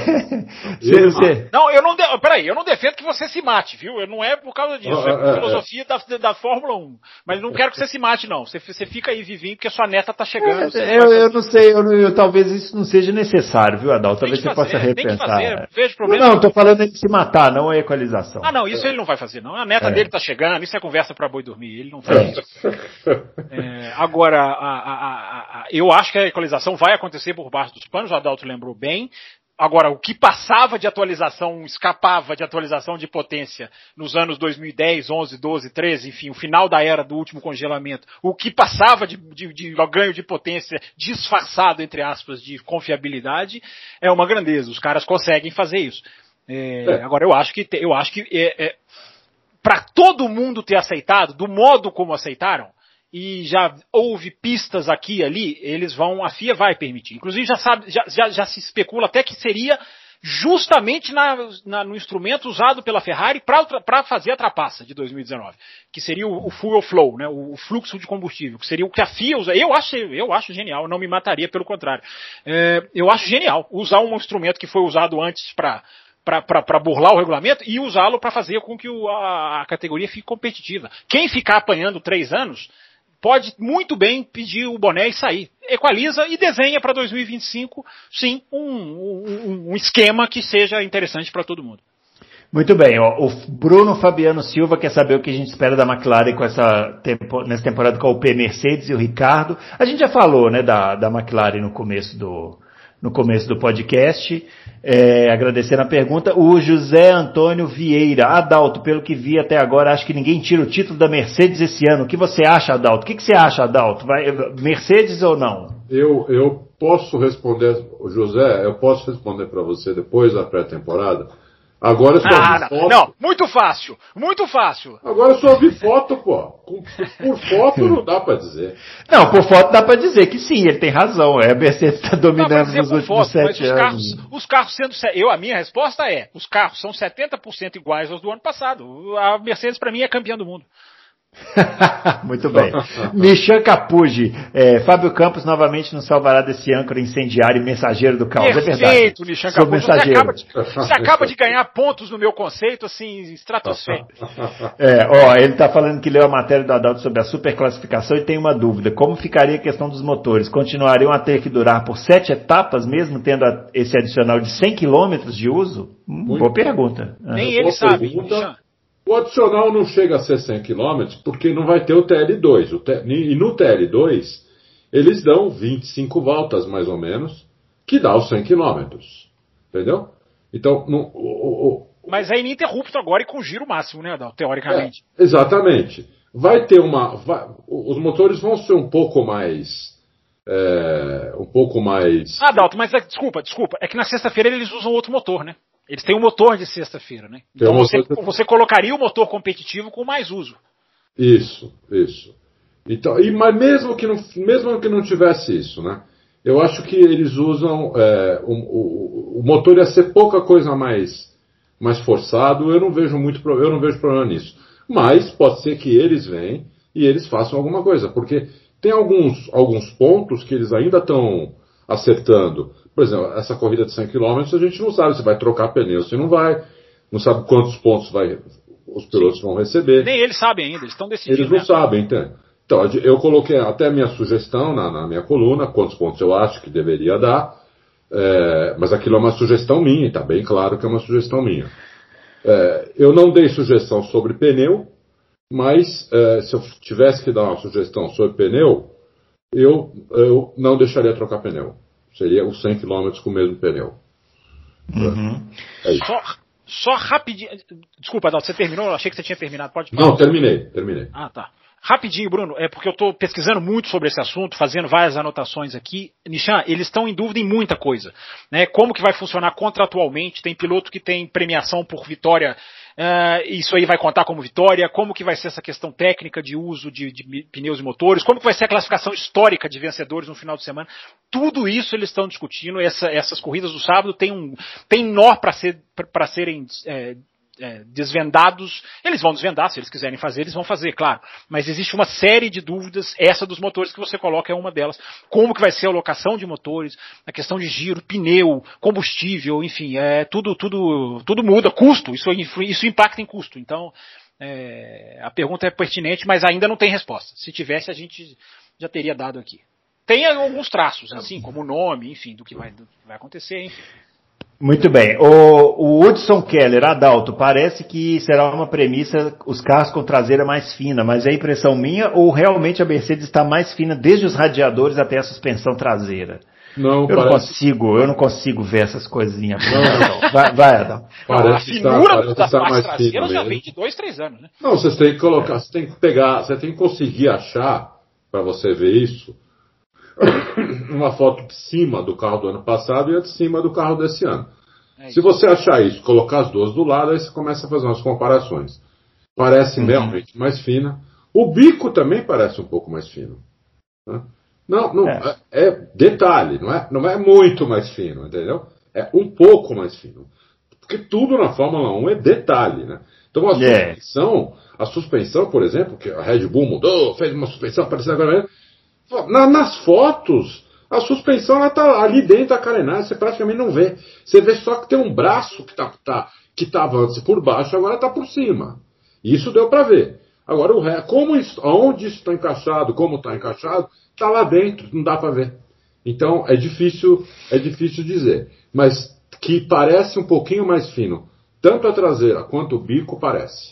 Você, você... Não, eu não. De... Peraí, eu não defendo que você se mate, viu? Eu não é por causa disso. Ah, é por é, filosofia Da, da Fórmula 1. Mas não quero que você se mate, não. Você, você fica aí vivinho porque a sua neta tá chegando. É, eu, eu não sei, eu, eu, talvez isso não seja necessário, viu, Adal? Talvez você fazer, possa repensar. Tem que fazer, vejo problema. Não, não, tô falando de se matar, não a equalização. Ah, não, isso ele não vai fazer, não. A neta dele tá chegando, isso é conversa para boi dormir. Ele não faz isso. agora, a, a, a, eu acho que a equalização vai acontecer por baixo dos panos, o Adalto lembrou bem. Agora, o que passava de atualização, escapava de atualização de potência nos anos 2010, 11, 12, 13, enfim, o final da era do último congelamento, o que passava de, de, de ganho de potência disfarçado, entre aspas, de confiabilidade, é uma grandeza. Os caras conseguem fazer isso. É, é. Agora eu acho que eu acho que é, é para todo mundo ter aceitado do modo como aceitaram e já houve pistas aqui e ali, eles vão, a FIA vai permitir. Inclusive já sabe, já, já, já se especula até que seria justamente na, na, no instrumento usado pela Ferrari para fazer a trapaça de 2019, que seria o, o fuel flow, né, o, o, fluxo de combustível, que seria o que a FIA usa. Eu acho, eu acho genial, não me mataria, pelo contrário. É, eu acho genial usar um instrumento que foi usado antes para para burlar o regulamento e usá-lo para fazer com que o, a, a, categoria fique competitiva. Quem ficar apanhando três anos pode muito bem pedir o boné e sair. Equaliza e desenha para 2025, sim, um, um, um, esquema que seja interessante para todo mundo. Muito bem, ó, o Bruno Fabiano Silva quer saber o que a gente espera da McLaren com essa tempo, nessa temporada com o P Mercedes e o Ricardo. A gente já falou, né, da, da McLaren no começo do, no começo do podcast. É, agradecendo a pergunta. O José Antônio Vieira. Adalto, pelo que vi até agora, acho que ninguém tira o título da Mercedes esse ano. O que você acha, Adalto? O que, que você acha, Adalto? Vai, Mercedes ou não? Eu, eu posso responder, José, eu posso responder para você depois da pré-temporada. Agora eu só ah, vi foto. Não, muito fácil, muito fácil. Agora eu só vi foto, pô. Por foto não dá pra dizer. Não, por foto dá pra dizer que sim, ele tem razão. É, a Mercedes está dominando nos últimos foto, sete os anos. Carros, os carros sendo. Eu, a minha resposta é: os carros são 70% iguais aos do ano passado. A Mercedes, para mim, é campeã do mundo. Muito bem. Michan Capuji, é, Fábio Campos novamente nos salvará desse âncora incendiário e mensageiro do caos. Perfeito, é verdade. Michan Capuji. Você acaba, de, você acaba, de, ganhar pontos no meu conceito, assim, estratosférico. É, ó, ele está falando que leu a matéria do Adalto sobre a superclassificação e tem uma dúvida. Como ficaria a questão dos motores? Continuariam a ter que durar por sete etapas, mesmo tendo esse adicional de 100 km de uso? Hum, boa pergunta. Nem ele sabe, Michan. O adicional não chega a ser 100 km porque não vai ter o TL2. O T... E no TL2 eles dão 25 voltas mais ou menos, que dá os 100 km. Entendeu? Então, no, o, o, mas é ininterrupto agora e com giro máximo, né, Adal? Teoricamente. É, exatamente. Vai ter uma. Vai, os motores vão ser um pouco mais. É, um pouco mais. Ah, Dalton, mas é, desculpa, desculpa. É que na sexta-feira eles usam outro motor, né? Eles têm um motor de sexta-feira, né? Então você, você colocaria o motor competitivo com mais uso. Isso, isso. Então, e, mas mesmo que, não, mesmo que não tivesse isso, né? Eu acho que eles usam. É, o, o, o, motor ia ser pouca coisa mais, mais forçado. Eu não vejo muito eu não vejo problema nisso. Mas pode ser que eles venham e eles façam alguma coisa. Porque tem alguns, alguns pontos que eles ainda estão acertando. Por exemplo, essa corrida de 100 km a gente não sabe se vai trocar pneu, se não vai, não sabe quantos pontos vai, os pilotos Sim. vão receber. Nem eles sabem ainda, eles estão decidindo. Eles não né? sabem, então. Então, eu coloquei até a minha sugestão na, na, minha coluna, quantos pontos eu acho que deveria dar, é, mas aquilo é uma sugestão minha, está bem claro que é uma sugestão minha. É, eu não dei sugestão sobre pneu, mas é, se eu tivesse que dar uma sugestão sobre pneu, eu, eu não deixaria trocar pneu. Seria os 100 km com o mesmo pneu. Uhum. É só, só rapidinho. Desculpa, Adalto, você terminou? Eu achei que você tinha terminado. Pode Não, terminei, terminei. Ah, tá. Rapidinho, Bruno, é porque eu estou pesquisando muito sobre esse assunto, fazendo várias anotações aqui. Nishan, eles estão em dúvida em muita coisa. Né? Como que vai funcionar contratualmente? Tem piloto que tem premiação por vitória Uh, isso aí vai contar como vitória? Como que vai ser essa questão técnica de uso de, de, pneus e motores? Como que vai ser a classificação histórica de vencedores no final de semana? Tudo isso eles estão discutindo. Essa, essas corridas do sábado têm um tem nó para ser, serem é, é, desvendados, eles vão desvendar, se eles quiserem fazer, eles vão fazer, claro. Mas existe uma série de dúvidas, essa dos motores que você coloca é uma delas. Como que vai ser a alocação de motores, a questão de giro, pneu, combustível, enfim, é, tudo, tudo, tudo muda, custo, isso, isso impacta em custo. Então, é, a pergunta é pertinente, mas ainda não tem resposta. Se tivesse, a gente já teria dado aqui. Tem alguns traços, assim, como o nome, enfim, do que vai, do que vai acontecer, enfim. Muito bem. O, o Hudson Keller, Adalto, parece que será uma premissa os carros com traseira mais fina, mas é impressão minha ou realmente a Mercedes está mais fina desde os radiadores até a suspensão traseira? Não, eu parece... não consigo, eu não consigo ver essas coisinhas. Não, não. Vai, vai Adalto. Parece a finura estar, das partes traseiras já vem de dois, três anos, né? Não, vocês têm que colocar, você tem que pegar, você tem que conseguir achar, para você ver isso, uma foto de cima do carro do ano passado e a de cima do carro desse ano. É Se você achar isso, colocar as duas do lado, aí você começa a fazer umas comparações. Parece uhum. realmente mais fina. O bico também parece um pouco mais fino. Né? Não, não é. é. é. detalhe, não é, não é muito mais fino, entendeu? É um pouco mais fino. Porque tudo na Fórmula 1 é detalhe, né? Então a yeah. suspensão, a suspensão, por exemplo, que a Red Bull mudou, fez uma suspensão parecida agora. Na, nas fotos, a suspensão ela tá ali dentro da carenagem, você praticamente não vê. Você vê só que tem um braço que tá, tá que estava antes por baixo, agora está por cima. Isso deu para ver. Agora, o ré, como isso, onde isso está encaixado, como está encaixado, está lá dentro, não dá para ver. Então é difícil, é difícil dizer. Mas que parece um pouquinho mais fino. Tanto a traseira quanto o bico parece.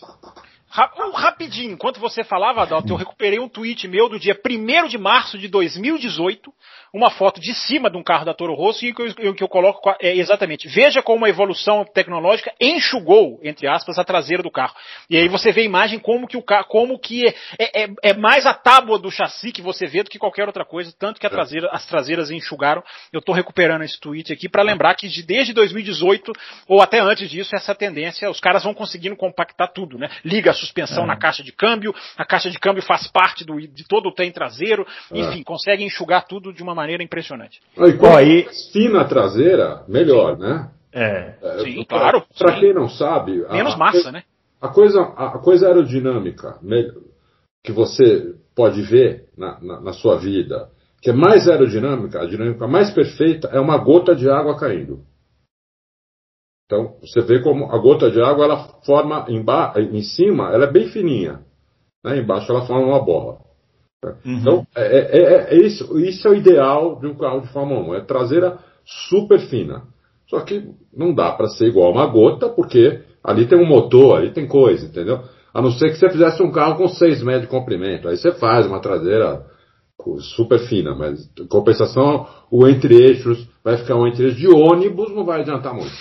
Rapidinho, enquanto você falava, Adalto, eu recuperei um tweet meu do dia 1 de março de 2018, uma foto de cima de um carro da Toro Rosso e que eu, que eu coloco é, exatamente. Veja como a evolução tecnológica enxugou, entre aspas, a traseira do carro. E aí você vê a imagem como que o carro, como que é, é, é, é mais a tábua do chassi que você vê do que qualquer outra coisa, tanto que a traseira, as traseiras enxugaram. Eu estou recuperando esse tweet aqui para lembrar que de, desde 2018 ou até antes disso essa tendência, os caras vão conseguindo compactar tudo, né? Liga suspensão é. na caixa de câmbio, a caixa de câmbio faz parte do, de todo o trem traseiro, é. enfim, consegue enxugar tudo de uma maneira impressionante. E quanto aí... fina a traseira, melhor, né? É. é sim, claro. Para quem não sabe. Menos a, massa, né? A coisa, a coisa aerodinâmica que você pode ver na, na, na sua vida, que é mais aerodinâmica, a dinâmica mais perfeita, é uma gota de água caindo. Então, você vê como a gota de água, ela forma em, em cima, ela é bem fininha. Né? Embaixo ela forma uma bola. Uhum. Então, é, é, é, é, isso, isso é o ideal de um carro de Fórmula 1, é traseira super fina. Só que não dá para ser igual uma gota, porque ali tem um motor, ali tem coisa, entendeu? A não ser que você fizesse um carro com 6 metros de comprimento. Aí você faz uma traseira super fina, mas em compensação, o entre-eixos vai ficar um entre-eixos de ônibus, não vai adiantar muito.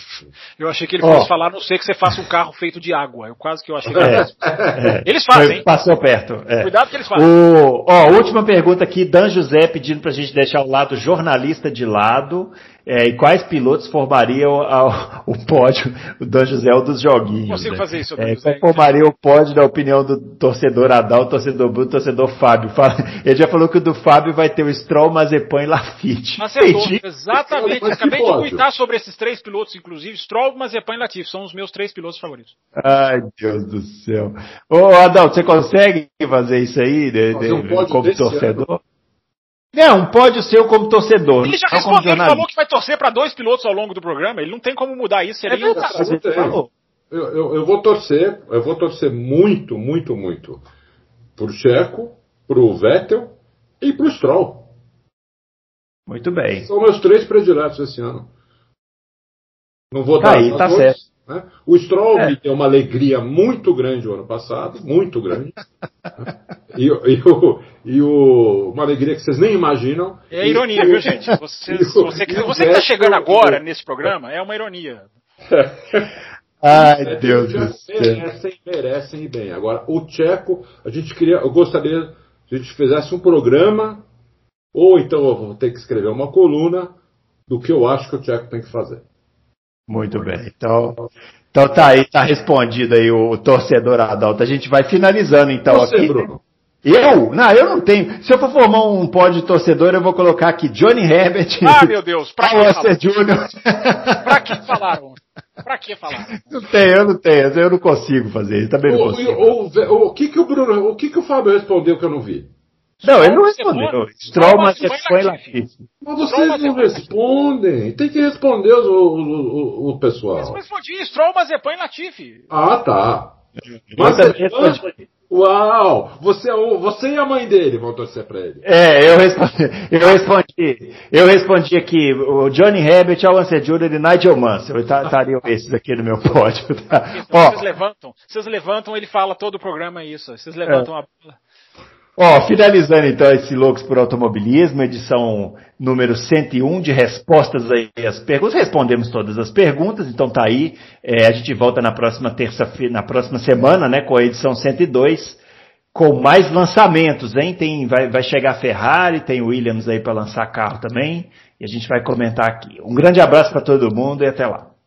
Eu achei que ele fosse oh. falar, não sei que você faça um carro feito de água. Eu quase que eu achei que é. é. Eles fazem. Passou perto. É. Cuidado que eles fazem. O, ó, última pergunta aqui, Dan José pedindo pra gente deixar o lado jornalista de lado é, e quais pilotos formariam a, o pódio o Dan José dos joguinhos? Consigo né? fazer isso, é, Qual formaria o pódio da opinião do torcedor Adal, torcedor Bruno, torcedor Fábio? Fala, ele já falou que o do Fábio vai ter o Stroll, Mazepan e Lafitte. Acertou, exatamente. Acabei de tweetar sobre esses três pilotos, inclusive. Stroll, Mazepan e Latifi. São os meus três pilotos favoritos. Ai, Deus do céu. Ô, Adal, você consegue fazer isso aí de, de, um como torcedor? Ano. Não, pode ser como torcedor. Ele já respondeu, ele falou que vai torcer para dois pilotos ao longo do programa. Ele não tem como mudar isso. Ele é verdade, falou. Eu, eu, eu, vou torcer, eu vou torcer muito, muito, muito pro Checo, pro Vettel e pro Stroll. Muito bem. São meus três prediletos esse ano. Não vou tá dar. Aí, tá certo. Né? O Stroll é. me deu uma alegria muito grande o ano passado, muito grande. e, e, o, e o, uma alegria que vocês nem imaginam. É ironia, viu, gente? Você, você, que, você que está chegando agora nesse programa, é uma ironia. Ai, é, Deus do céu. Merecem, merecem bem. Agora, o Tcheco, a gente queria, eu gostaria que a gente fizesse um programa, ou então eu vou ter que escrever uma coluna do que eu acho que o Tcheco tem que fazer. Muito bem. Então, então tá aí, tá respondido aí o torcedor Adalto. A gente vai finalizando então Você, aqui. Bruno. Eu? Não, eu não tenho. Se eu for formar um pódio de torcedor, eu vou colocar aqui Johnny Herbert. Ah, meu Deus, pra que? Júnior. pra que falaram? Pra que falaram? Não tenho, eu não tenho, eu não consigo fazer isso, também não o, consigo. O, o, o, que que o Bruno, o que que o Fábio respondeu que eu não vi? Não, ele não respondeu. Stroll, mas foi Latifi. Mas vocês não respondem. Tem que responder o, o, o, o pessoal. Mas respondi. Stroll, Mazepan e Latifi. Ah, tá. Mazepan... Uau! Você, é você e a mãe dele vão torcer pra ele. É, eu respondi, eu respondi, eu respondi aqui, o Johnny Herbert, Alan Jr. e Nigel Mansell, estariam esses aqui no meu pódio. Tá? Vocês levantam, vocês levantam, ele fala todo o programa isso, vocês levantam é. a Ó, finalizando então esse Loucos por Automobilismo, edição número 101 de respostas aí às perguntas. Respondemos todas as perguntas, então tá aí. É, a gente volta na próxima terça-feira, na próxima semana, né, com a edição 102, com mais lançamentos, hein? Tem, vai, vai chegar a Ferrari, tem Williams aí para lançar carro também, e a gente vai comentar aqui. Um grande abraço para todo mundo e até lá.